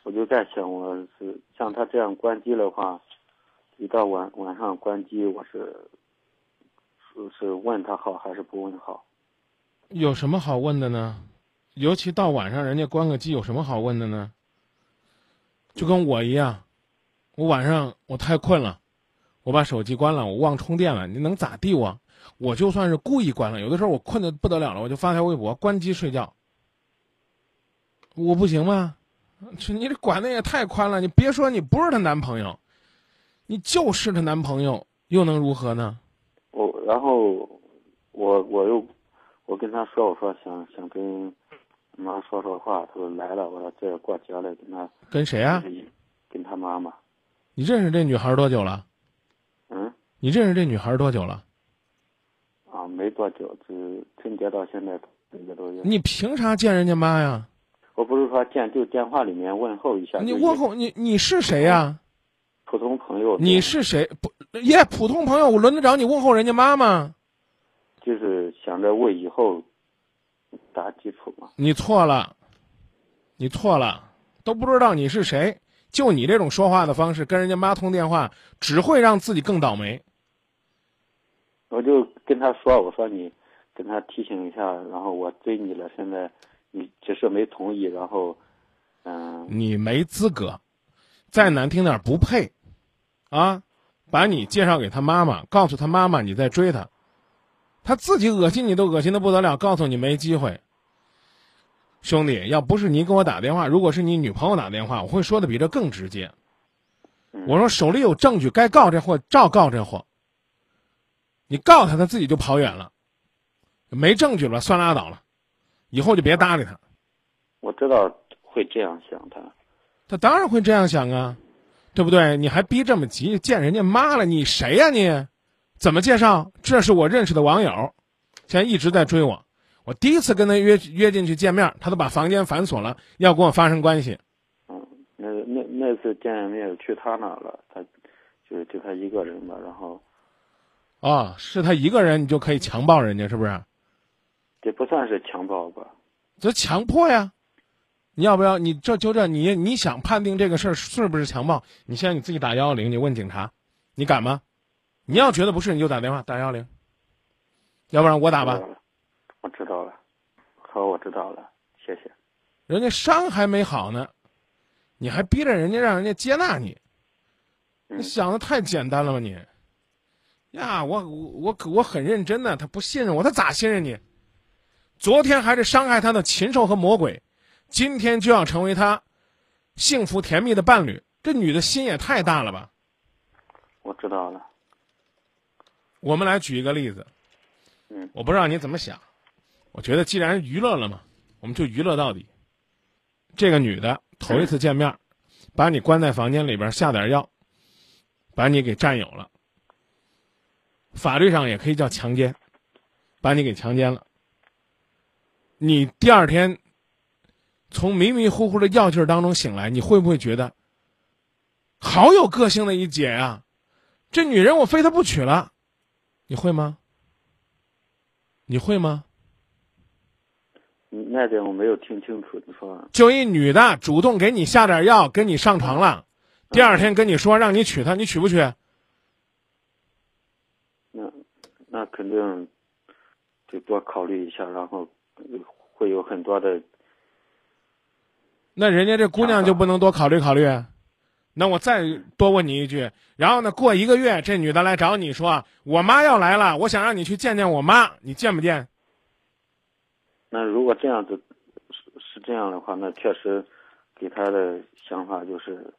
Speaker 7: 我就在想，我是像他这样关机的话，一到晚晚上关机，我是是是问他好还是不问好？
Speaker 1: 有什么好问的呢？尤其到晚上，人家关个机，有什么好问的呢？就跟我一样，我晚上我太困了，我把手机关了，我忘充电了，你能咋地我？我就算是故意关了，有的时候我困得不得了了，我就发条微博，关机睡觉。我不行吗？这你这管的也太宽了！你别说你不是她男朋友，你就是她男朋友，又能如何呢？
Speaker 7: 我然后我我又我跟她说，我说想想跟妈说说话，她说来了，我说这过节了，跟她
Speaker 1: 跟谁啊？
Speaker 7: 跟她妈妈。
Speaker 1: 你认识这女孩多久了？
Speaker 7: 嗯？
Speaker 1: 你认识这女孩多久了？
Speaker 7: 啊，没多久，只春节到现在一个多月。
Speaker 1: 你凭啥见人家妈呀？
Speaker 7: 我不是说见，就电话里面问候一下。
Speaker 1: 你问候你你是谁呀？
Speaker 7: 普通朋友。
Speaker 1: 你是谁？不耶，普通朋友，我轮得着你问候人家妈吗？
Speaker 7: 就是想着为以后打基础嘛。
Speaker 1: 你错了，你错了，都不知道你是谁。就你这种说话的方式，跟人家妈通电话，只会让自己更倒霉。
Speaker 7: 我就跟他说：“我说你跟他提醒一下，然后我追你了，现在你只是没同意，然后嗯。”
Speaker 1: 你没资格，再难听点不配，啊！把你介绍给他妈妈，告诉他妈妈你在追他，他自己恶心你都恶心的不得了，告诉你没机会。兄弟，要不是你给我打电话，如果是你女朋友打电话，我会说的比这更直接。我说手里有证据，该告这货照告这货。你告他，他自己就跑远了。没证据了，算拉倒了，以后就别搭理他。
Speaker 7: 我知道会这样想他，
Speaker 1: 他当然会这样想啊，对不对？你还逼这么急，见人家妈了，你谁呀你？怎么介绍？这是我认识的网友，现在一直在追我。我第一次跟他约约进去见面，他都把房间反锁了，要跟我发生关系。
Speaker 7: 那那那次见面去他那儿了，他就是就他一个人吧，然后
Speaker 1: 啊、是他一个人你就可以强暴人家，是不是？
Speaker 7: 这不算是强暴吧？
Speaker 1: 这强迫呀！你要不要？你这就这，你你想判定这个事儿是不是强暴？你现在你自己打幺幺零，你问警察，你敢吗？你要觉得不是，你就打电话打幺幺零，要不然我打吧
Speaker 7: 我知道了，好，我知道了，谢谢。
Speaker 1: 人家伤还没好呢，你还逼着人家让人家接纳你，
Speaker 7: 嗯
Speaker 1: 你想的太简单了吧你？呀，我我我我很认真的，他不信任我，他咋信任你？昨天还是伤害他的禽兽和魔鬼，今天就要成为他幸福甜蜜的伴侣，这女的心也太大了吧？
Speaker 7: 我知道了，
Speaker 1: 我们来举一个例子，
Speaker 7: 嗯
Speaker 1: 我不知道你怎么想，我觉得既然娱乐了嘛，我们就娱乐到底。这个女的头一次见面，把你关在房间里边下点药，把你给占有了，法律上也可以叫强奸，把你给强奸了。你第二天从迷迷糊糊的药劲儿当中醒来，你会不会觉得好有个性的一姐啊、这女人我非她不娶了，你会吗？你会吗？
Speaker 7: 嗯那点我没有听清楚，你说
Speaker 1: 就一女的主动给你下点药，跟你上床了，第二天跟你说让你娶她，你娶不娶？
Speaker 7: 那那肯定得多考虑一下，然后呃会有很多的
Speaker 1: 那人家这姑娘就不能多考虑考虑？那我再多问你一句，然后呢，过一个月，这女的来找你说，我妈要来了，我想让你去见见我妈，你见不见？
Speaker 7: 那如果这样子是是这样的话，那确实给他的想法就是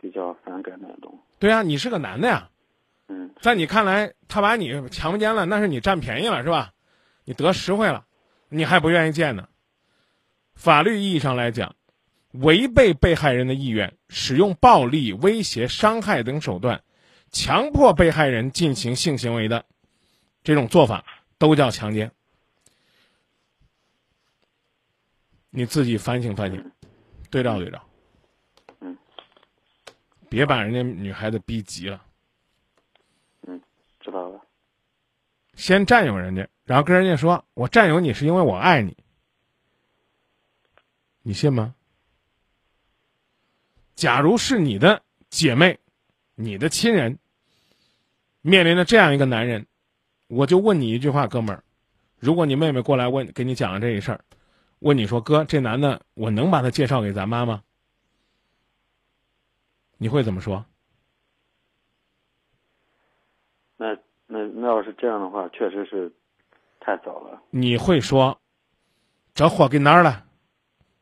Speaker 7: 比较反感那种。
Speaker 1: 对啊，你是个男的呀，
Speaker 7: 嗯，
Speaker 1: 在你看来，他把你强奸了，那是你占便宜了，是吧？你得实惠了，你还不愿意见呢？法律意义上来讲，违背被害人的意愿，使用暴力、威胁、伤害等手段，强迫被害人进行性行为的这种做法，都叫强奸。你自己反省反省，对照对照。
Speaker 7: 嗯，
Speaker 1: 别把人家女孩子逼急了。
Speaker 7: 嗯知道了。
Speaker 1: 先占有人家，然后跟人家说：“我占有你是因为我爱你。”你信吗？假如是你的姐妹、你的亲人，面临着这样一个男人，我就问你一句话，哥们儿，如果你妹妹过来问，给你讲了这一事儿，问你说：“哥，这男的我能把他介绍给咱妈吗？”你会怎么说？
Speaker 7: 那那那要是这样的话，确实是太早了。
Speaker 1: 你会说：“这货给哪儿了？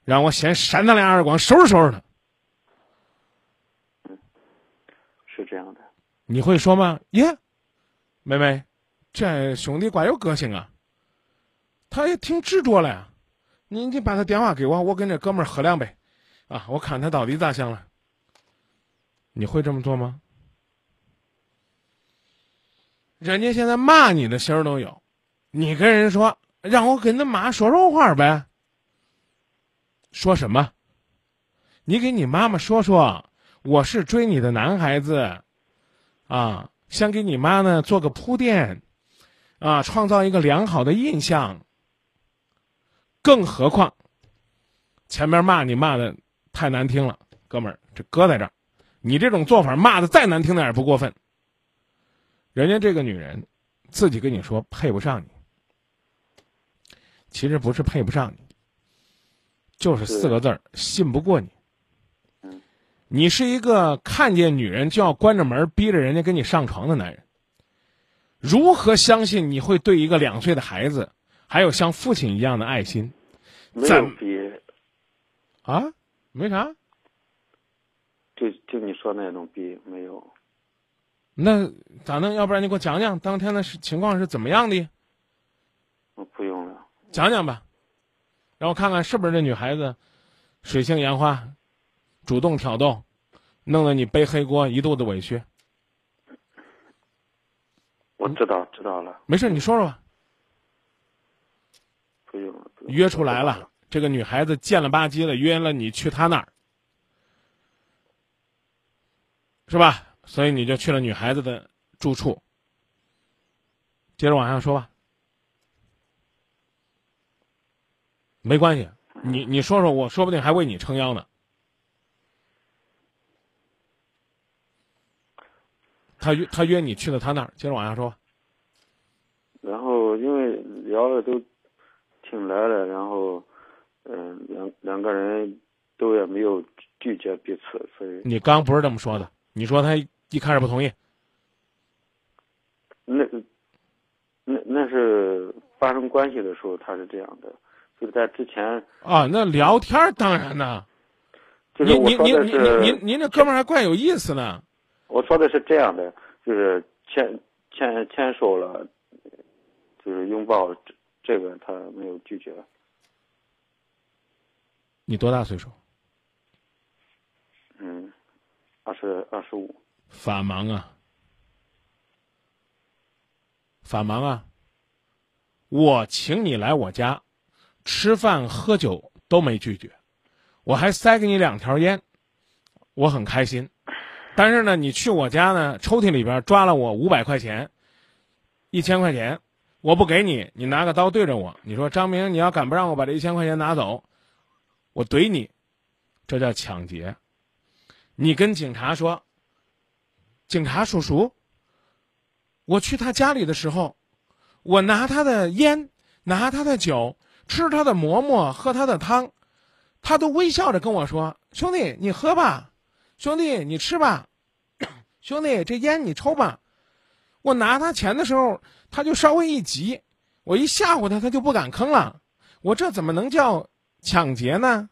Speaker 1: 让我先扇他俩耳光，收拾收拾他。”
Speaker 7: 嗯是这样的。
Speaker 1: 你会说吗？耶，妹妹，这兄弟怪有个性啊，他也挺执着了呀。你你把他电话给我，我跟这哥们儿喝两杯，啊，我看他到底咋想了。你会这么做吗？人家现在骂你的心儿都有，你跟人说让我跟他妈说说话呗。说什么？你给你妈妈说说，我是追你的男孩子，啊，想给你妈呢做个铺垫，啊，创造一个良好的印象。更何况，前面骂你骂的太难听了，哥们儿，这搁在这儿，你这种做法骂的再难听点也不过分。人家这个女人自己跟你说配不上你，其实不是配不上你，就是四个字儿信不过你。你是一个看见女人就要关着门逼着人家跟你上床的男人，如何相信你会对一个两岁的孩子还有像父亲一样的爱心？
Speaker 7: 没
Speaker 1: 怎
Speaker 7: 有比
Speaker 1: 啊？没啥？
Speaker 7: 就就你说那种逼没有。
Speaker 1: 那咋弄？要不然你给我讲讲当天的是情况是怎么样的？
Speaker 7: 我不用了。
Speaker 1: 讲讲吧，让我看看是不是这女孩子水性杨花，主动挑逗，弄得你背黑锅，一肚子委屈。
Speaker 7: 我知道，知道了，
Speaker 1: 没事，你说说吧。
Speaker 7: 不用了。
Speaker 1: 约出来了，这个女孩子贱了吧唧的约了你去她那儿，是吧？所以你就去了女孩子的住处。接着往下说吧。没关系，你你说说，我说不定还为你撑腰呢。他约他约你去了他那儿，接着往下说。
Speaker 7: 然后因为聊的都挺来的，然后嗯、两两个人都也没有拒绝彼此，所以
Speaker 1: 你刚不是这么说的，你说他一开始不同意，
Speaker 7: 那那那是发生关系的时候他是这样的，就是在之前
Speaker 1: 啊，那聊天儿当然呢。
Speaker 7: 就是我
Speaker 1: 您您您您
Speaker 7: 说的是
Speaker 1: 您您这哥们儿还怪有意思呢。
Speaker 7: 我说的是这样的，就是牵牵牵手了，就是拥抱，这这个他没有拒绝。
Speaker 1: 你多大岁数？
Speaker 7: 嗯，二十二十五。
Speaker 1: 法盲啊，法盲啊！我请你来我家吃饭喝酒都没拒绝，我还塞给你两条烟，我很开心。但是呢，你去我家呢，抽屉里边抓了我五百块钱，一千块钱，我不给你，你拿个刀对着我，你说张明，你要敢不让我把这一千块钱拿走，我怼你，这叫抢劫。你跟警察说，警察叔叔，我去他家里的时候，我拿他的烟，拿他的酒，吃他的馍馍，喝他的汤，他都微笑着跟我说：“兄弟，你喝吧，兄弟，你吃吧，兄弟，这烟你抽吧。”我拿他钱的时候，他就稍微一急，我一吓唬他，他就不敢吭了。我这怎么能叫抢劫呢？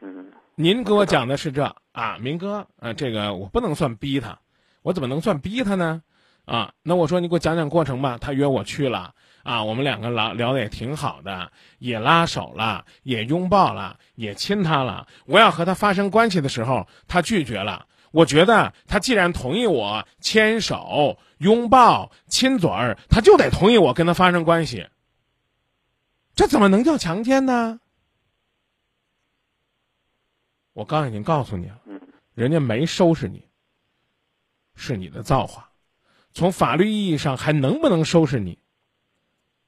Speaker 7: 嗯
Speaker 1: 您给我讲的是这啊，明哥，啊，这个我不能算逼他，我怎么能算逼他呢？啊，那我说你给我讲讲过程吧。他约我去了啊，我们两个聊聊的也挺好的，也拉手了，也拥抱了，也亲他了。我要和他发生关系的时候，他拒绝了。我觉得他既然同意我牵手、拥抱、亲嘴儿，他就得同意我跟他发生关系。这怎么能叫强奸呢？我刚已经告诉你了，人家没收拾你，是你的造化。从法律意义上还能不能收拾你，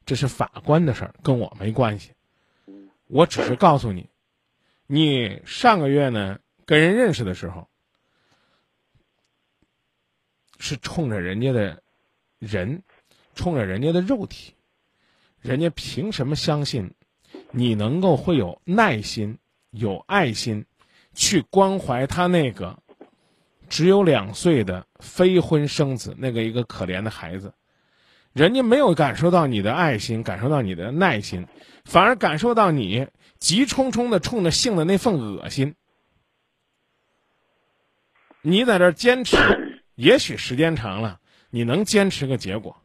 Speaker 1: 这是法官的事儿，跟我没关系。我只是告诉你，你上个月呢跟人认识的时候，是冲着人家的人，冲着人家的肉体，人家凭什么相信你能够会有耐心、有爱心，去关怀他那个只有两岁的非婚生子那个一个可怜的孩子？人家没有感受到你的爱心，感受到你的耐心，反而感受到你急冲冲的冲着性的那份恶心。你在这儿坚持，也许时间长了，你能坚持个结果，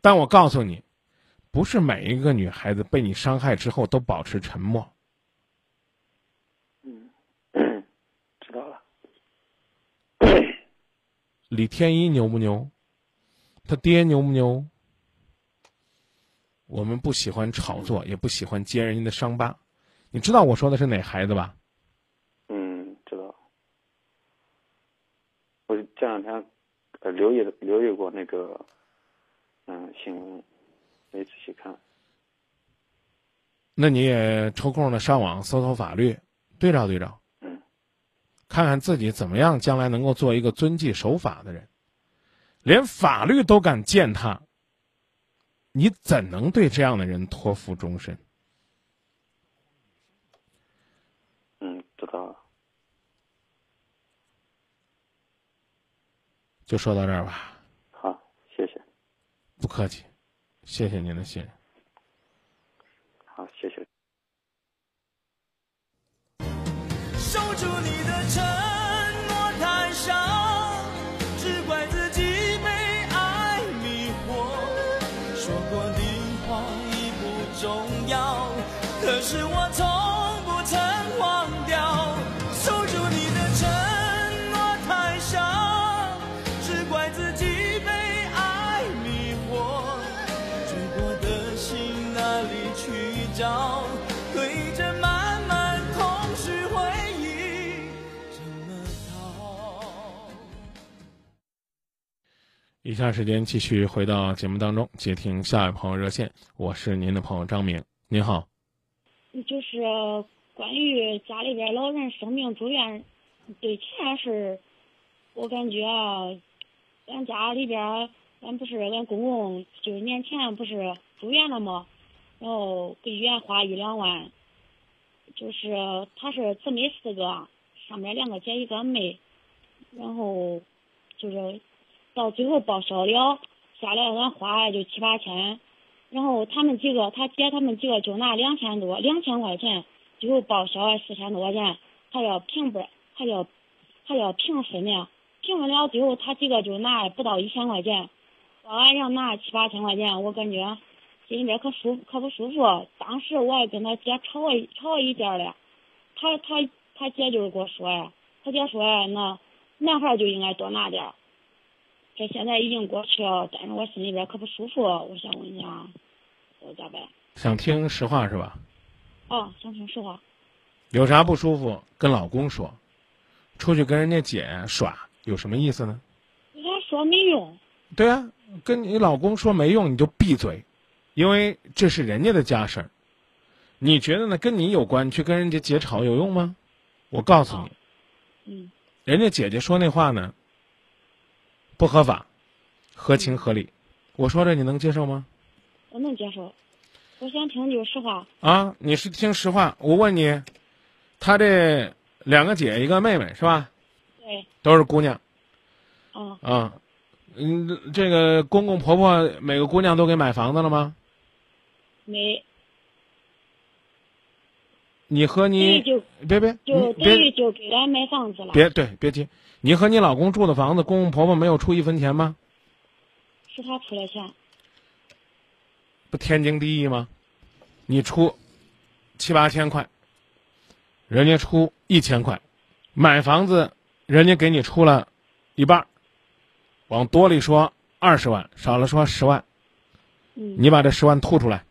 Speaker 1: 但我告诉你，不是每一个女孩子被你伤害之后都保持沉默。
Speaker 7: 嗯，知道了。
Speaker 1: 李天一牛不牛？他爹牛不牛？我们不喜欢炒作，也不喜欢揭人家的伤疤。你知道我说的是哪孩子吧？
Speaker 7: 嗯，知道。我这两天呃留意留意过那个嗯新闻，没仔细看。
Speaker 1: 那你也抽空的上网搜搜法律，对照对照，
Speaker 7: 嗯，
Speaker 1: 看看自己怎么样，将来能够做一个遵纪守法的人。连法律都敢践踏，你怎能对这样的人托付终身？
Speaker 7: 嗯，知道了。
Speaker 1: 就说到这儿吧，
Speaker 7: 好，谢谢。
Speaker 1: 不客气，谢谢您的信任。
Speaker 7: 好，谢谢。
Speaker 1: 以下时间继续回到节目当中，接听下一位朋友热线，我是您的朋友张明，您好。
Speaker 8: 就是关于家里边老人生病住院，对钱是，我感觉啊，俺家里边，俺不是俺公公就是年前不是住院了吗？然后给医院花一两万，就是他是姊妹四个，上面两个姐一个妹，然后就是到最后报销了，下来俺花就七八千。然后他们几个，他姐他们几个就拿两千多，两千块钱，最后报销四千多块钱，还要平分，还要还要平分呢，平分了最后他几个就拿不到一千块钱，到俺要拿七八千块钱，我感觉心里边可舒可不舒服。当时我还跟他姐吵过吵了一架嘞，他他他姐就是给我说呀，他姐说呀，那男孩就应该多拿点儿。这现在已经过去了，但是我心里边可不舒服，我想问一下，我咋办？
Speaker 1: 想听实话是吧？
Speaker 8: 哦，想听实话。
Speaker 1: 有啥不舒服跟老公说，出去跟人家姐耍有什么意思呢？
Speaker 8: 他说没用。
Speaker 1: 对啊，跟你老公说没用你就闭嘴，因为这是人家的家事儿。你觉得呢？跟你有关，去跟人家姐吵有用吗？我告诉你，
Speaker 8: 嗯，
Speaker 1: 人家姐姐说那话呢，不合法，合情合理。我说这你能接受吗？
Speaker 8: 我能接受。我想听就是实话。
Speaker 1: 啊，你是听实话。我问你，他这两个姐一个妹妹是吧？
Speaker 8: 对。
Speaker 1: 都是姑娘。
Speaker 8: 啊。
Speaker 1: 啊，嗯，这个公公婆婆每个姑娘都给买房子了吗？
Speaker 8: 没。
Speaker 1: 你和你
Speaker 8: 就
Speaker 1: 别别
Speaker 8: 就
Speaker 1: 别
Speaker 8: 等于就给俺买房子了。
Speaker 1: 别对别急，你和你老公住的房子，公公婆婆没有出一分钱吗？
Speaker 8: 是他出了钱。
Speaker 1: 不天经地义吗？你出七八千块，人家出一千块，买房子人家给你出了一半儿，往多里说二十万，少了说十万，
Speaker 8: 嗯。
Speaker 1: 你把这十万吐出来，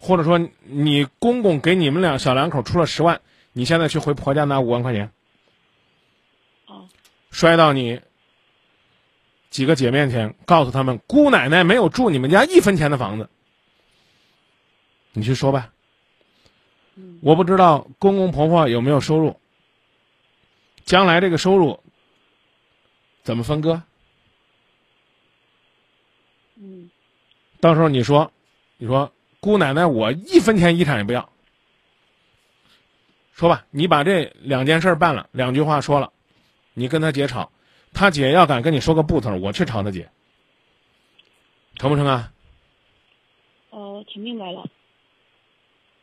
Speaker 1: 或者说你公公给你们俩小两口出了十万，你现在去回婆家拿五万块钱，
Speaker 8: 哦。
Speaker 1: 摔到你几个姐面前，告诉他们姑奶奶没有住你们家一分钱的房子，你去说吧。我不知道公公婆婆有没有收入，将来这个收入怎么分割？
Speaker 8: 嗯。
Speaker 1: 到时候你说，你说姑奶奶我一分钱遗产也不要。说吧，你把这两件事办了，两句话说了，你跟他姐吵。他姐要敢跟你说个不字，我去吵他姐，成不成啊？
Speaker 8: 哦，听明白了。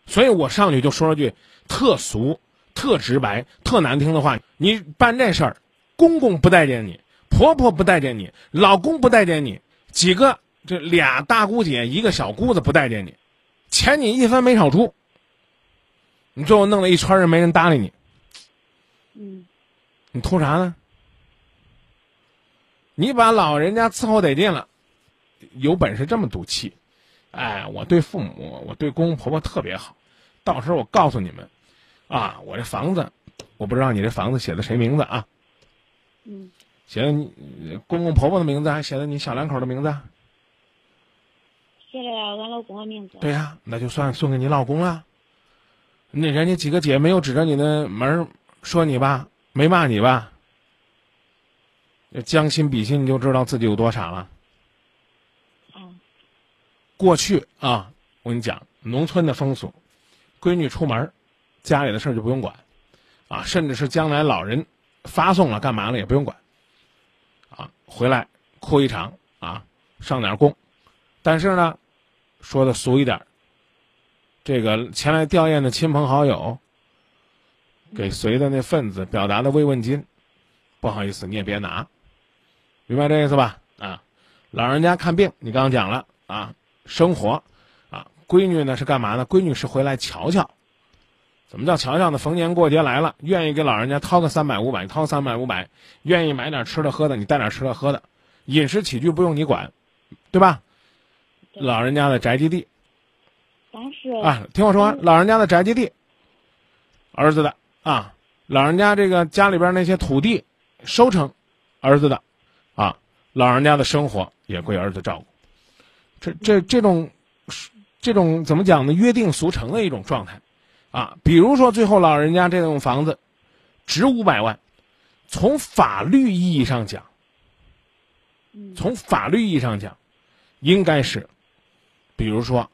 Speaker 1: 所以我上去就说了句特俗、特直白、特难听的话：你办这事儿，公公不待见你，婆婆不待见你，老公不待见你，几个这俩大姑姐一个小姑子不待见你，钱你一分没少出，你最后弄了一圈人没人搭理你，
Speaker 8: 嗯，
Speaker 1: 你图啥呢？你把老人家伺候得劲了，有本事这么赌气，哎，我对父母，我对公公婆婆特别好，到时候我告诉你们，啊，我这房子，我不知道你这房子写的谁名字啊？
Speaker 8: 嗯，
Speaker 1: 写的你公公婆婆的名字，还写的你小两口的名字？
Speaker 8: 写了俺老公的名字。
Speaker 1: 对呀、那就算送给你老公了。那人家几个姐没有指着你的门儿说你吧，没骂你吧？将心比心，你就知道自己有多傻了。
Speaker 8: 嗯。
Speaker 1: 过去啊，我跟你讲，农村的风俗，闺女出门，家里的事儿就不用管，啊，甚至是将来老人发送了干嘛了也不用管，啊，回来哭一场啊，上点供，但是呢，说的俗一点儿，这个前来吊唁的亲朋好友，给随的那份子表达的慰问金，不好意思，你也别拿。明白这意思吧？啊，老人家看病，你刚刚讲了啊，生活，啊，闺女呢是干嘛呢？闺女是回来瞧瞧，怎么叫瞧瞧呢？逢年过节来了，愿意给老人家掏个三百五百，掏三百五百，愿意买点吃的喝的，你带点吃的喝的，饮食起居不用你管，对吧？老人家的宅基地，
Speaker 8: 但是
Speaker 1: 啊，听我说完，老人家的宅基地，儿子的啊，老人家这个家里边那些土地收成，儿子的。啊，老人家的生活也归儿子照顾。这这这种这种怎么讲呢？约定俗成的一种状态啊。比如说，最后老人家这栋房子值五百万，从法律意义上讲，从法律意义上讲，应该是，比如说，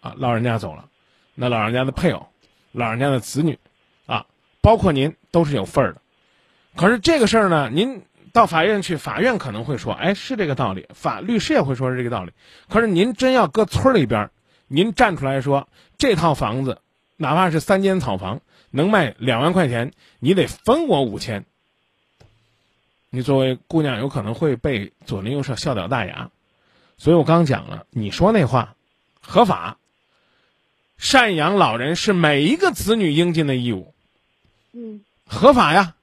Speaker 1: 啊，老人家走了，那老人家的配偶、老人家的子女，啊，包括您都是有份儿的。可是这个事儿呢，您到法院去，法院可能会说，哎，是这个道理，法律师也会说是这个道理。可是您真要搁村里边，您站出来说，这套房子，哪怕是三间草房，能卖两万块钱，你得分我五千。你作为姑娘，有可能会被左邻右舍笑掉大牙。所以我刚讲了，你说那话合法，赡养老人是每一个子女应尽的义务，
Speaker 8: 嗯
Speaker 1: 合法呀。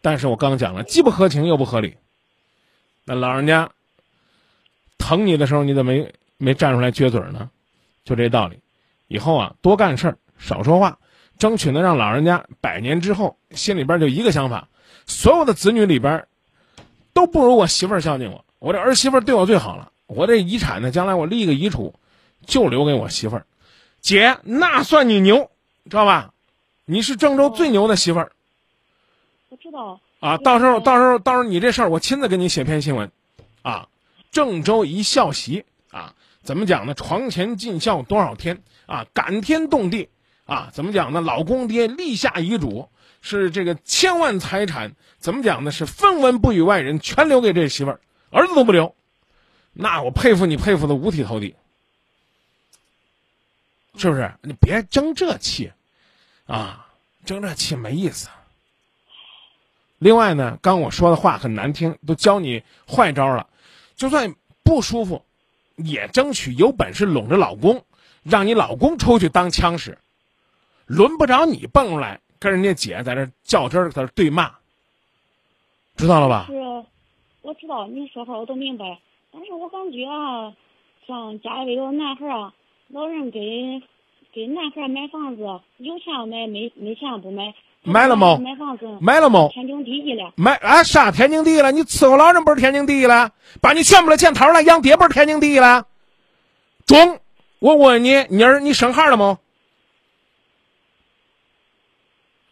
Speaker 1: 但是我刚讲了，既不合情又不合理。那老人家疼你的时候，你怎么没没站出来撅嘴呢？就这道理。以后啊，多干事儿，少说话，争取能让老人家百年之后心里边就一个想法：所有的子女里边都不如我媳妇儿孝敬我，我这儿媳妇儿对我最好了。我这遗产呢，将来我立个遗嘱，就留给我媳妇儿。姐，那算你牛，知道吧？你是郑州最牛的媳妇儿。
Speaker 8: 我知道。
Speaker 1: 啊，到时候到时候到时候你这事儿我亲自给你写篇新闻，啊，郑州一孝媳啊，怎么讲呢？床前尽孝多少天啊，感天动地啊，怎么讲呢？老公爹立下遗嘱，是这个千万财产，怎么讲呢？是分文不与外人，全留给这媳妇儿，儿子都不留。那我佩服你，佩服的五体投地，是不是？你别争这气，啊，争这气没意思。另外呢，刚我说的话很难听，都教你坏招了。就算不舒服，也争取有本事拢着老公，让你老公出去当枪使，轮不着你蹦出来跟人家姐在这较真儿，在这对骂。知道了吧？
Speaker 8: 是，我知道你说话我都明白，但是我感觉啊，像家里有男孩儿啊，老人给给男孩买房子，有钱买，没没钱不买。
Speaker 1: 买了吗？
Speaker 8: 买房子。
Speaker 1: 买了吗？
Speaker 8: 天经地义了。
Speaker 1: 买啊啥天经地义了？你伺候老人不是天经地义了？把你全部的钱掏出来养爹不是天经地义了？中，我问你，妮儿，你生孩了吗？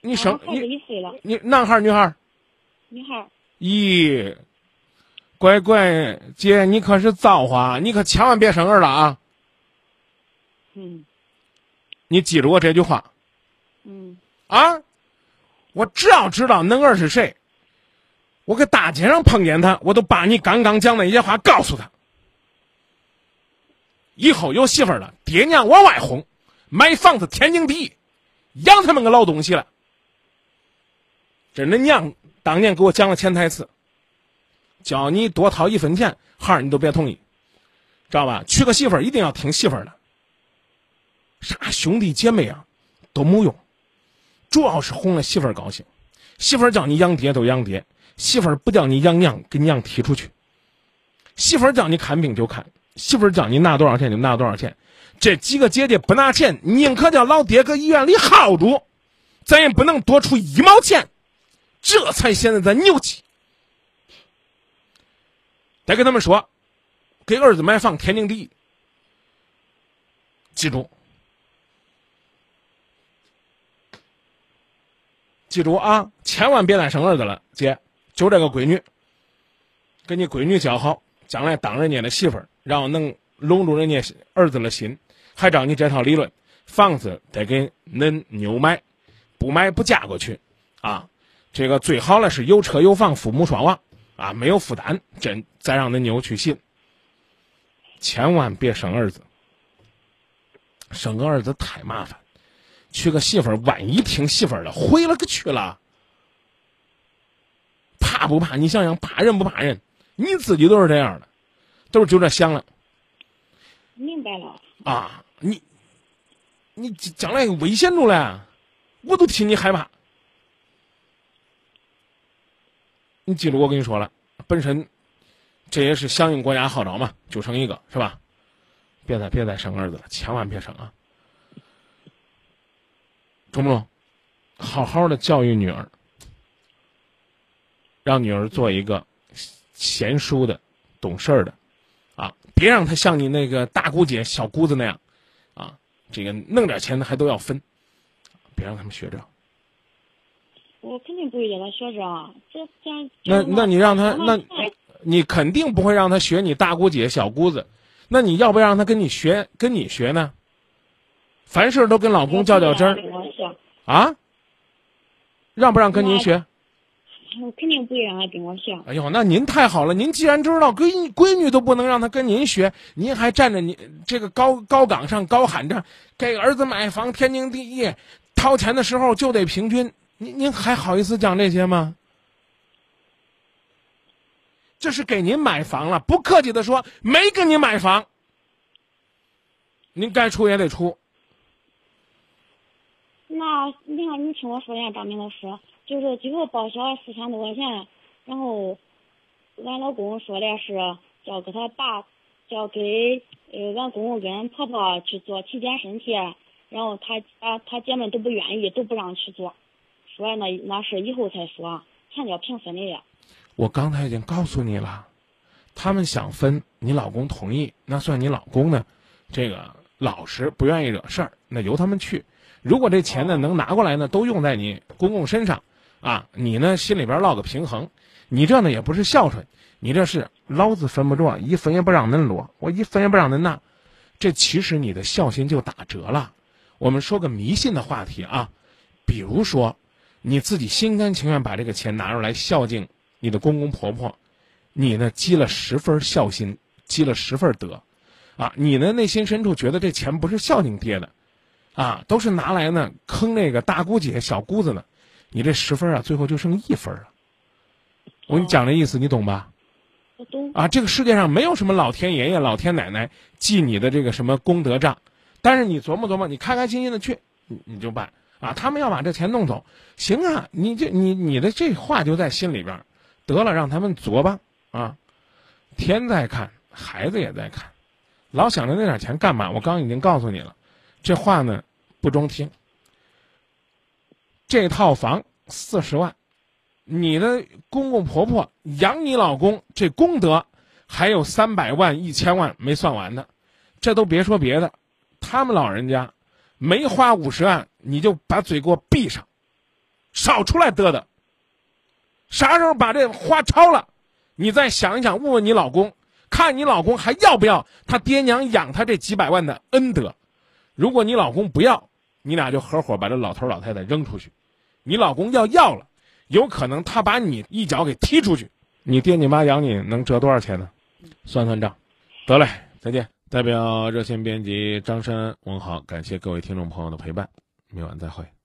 Speaker 1: 你生
Speaker 8: 孩子一岁了。
Speaker 1: 你男孩女孩？
Speaker 8: 女孩。
Speaker 1: 咦，乖乖姐，你可是造化，你可千万别生儿了啊！
Speaker 8: 嗯。
Speaker 1: 你记住我这句话。
Speaker 8: 嗯。
Speaker 1: 啊。我只要知道恁儿是谁，我搁大街上碰见他，我都把你刚刚讲那些话告诉他。以后有媳妇儿了，爹娘往外轰，买房子天经地义，养他们个老东西了。这恁娘当年给我讲了潜台词，叫你多掏一分钱，孩儿你都别同意，知道吧？娶个媳妇儿一定要听媳妇儿的，啥兄弟姐妹啊都没用。主要是哄了媳妇儿高兴，媳妇儿叫你养爹都养爹，媳妇儿不叫你养娘，给娘踢出去。媳妇儿叫你看病就看，媳妇儿叫你拿多少钱就拿多少钱。这几个姐姐不拿钱，宁可叫老爹搁医院里耗住，咱也不能多出一毛钱，这才显得咱牛气。再跟他们说，给儿子买房天经地义，记住。记住啊，千万别再生儿子了，姐，就这个闺女，跟你闺女交好，将来当人家的媳妇儿，然后能笼住人家儿子的心，还照你这套理论，房子得给恁妞买，不买不嫁过去，啊，这个最好的是有车有房，父母双亡，啊，没有负担，真再让恁妞去信，千万别生儿子，生个儿子太麻烦。娶个媳妇儿，万一听媳妇儿的，毁了个去了。怕不怕？你想想，怕人不怕人？你自己都是这样的，都是就这想了。
Speaker 8: 明白了。
Speaker 1: 啊，你，你将来危险着嘞，我都替你害怕。你记住我跟你说了，本身这也是响应国家号召嘛，就生一个是吧？别再别再生儿子了，千万别生啊！中不懂？好好的教育女儿，让女儿做一个贤淑的、懂事儿的，啊，别让他像你那个大姑姐、小姑子那样，啊，这个弄点钱的还都要分，别让他们学着。
Speaker 8: 我肯定不会让他学这，这这样。
Speaker 1: 那那你让他那，你肯定不会让他学你大姑姐、小姑子，那你要不要让他跟你学跟你学呢？凡事都跟老公较较真儿啊？让不让跟您学？
Speaker 8: 我肯定不会让他跟我学。
Speaker 1: 哎呦，那您太好了！您既然知道闺闺女都不能让她跟您学，您还站着您这个高高岗上高喊着给儿子买房天经地义，掏钱的时候就得平均，您您还好意思讲这些吗？这是给您买房了，不客气的说，没给您买房，您该出也得出。
Speaker 8: 那你看，你听我说一下，张明老师，就是最后报销四千多块钱，然后俺老公说的是叫给他爸，叫给呃俺公公跟俺婆婆去做体检身体，然后他啊他姐妹都不愿意，都不让去做，说那那是以后才说，钱叫平分的呀。
Speaker 1: 我刚才已经告诉你了，他们想分，你老公同意，那算你老公呢，这个老实不愿意惹事儿，那由他们去。如果这钱呢能拿过来呢，都用在你公公身上，啊，你呢心里边落个平衡，你这呢也不是孝顺，你这是老子分不着，一分也不让恁落，我一分也不让恁拿，这其实你的孝心就打折了。我们说个迷信的话题啊，比如说，你自己心甘情愿把这个钱拿出来孝敬你的公公婆婆，你呢积了十分孝心，积了十分德，啊，你呢内心深处觉得这钱不是孝敬爹的。啊，都是拿来呢坑那个大姑姐、小姑子呢，你这十分啊，最后就剩一分了。我跟你讲这意思，你懂吧？
Speaker 8: 我懂。
Speaker 1: 啊，这个世界上没有什么老天爷爷、老天奶奶记你的这个什么功德账，但是你琢磨琢磨，你开开心心的去，你你就办啊。他们要把这钱弄走，行啊，你这你你的这话就在心里边，得了，让他们作吧啊。天在看，孩子也在看，老想着那点钱干嘛？我刚已经告诉你了，这话呢。不中听。这套房四十万，你的公公婆婆养你老公，这功德还有三百万、一千万没算完呢。这都别说别的，他们老人家没花五十万，你就把嘴给我闭上，少出来嘚嘚。啥时候把这花超了，你再想一想，问问你老公，看你老公还要不要他爹娘养他这几百万的恩德。如果你老公不要，你俩就合伙把这老头老太太扔出去。你老公要要了，有可能他把你一脚给踢出去。你爹你妈养你能折多少钱呢？算算账。得嘞，再见。代表热线编辑张山问好，感谢各位听众朋友的陪伴，明晚再会。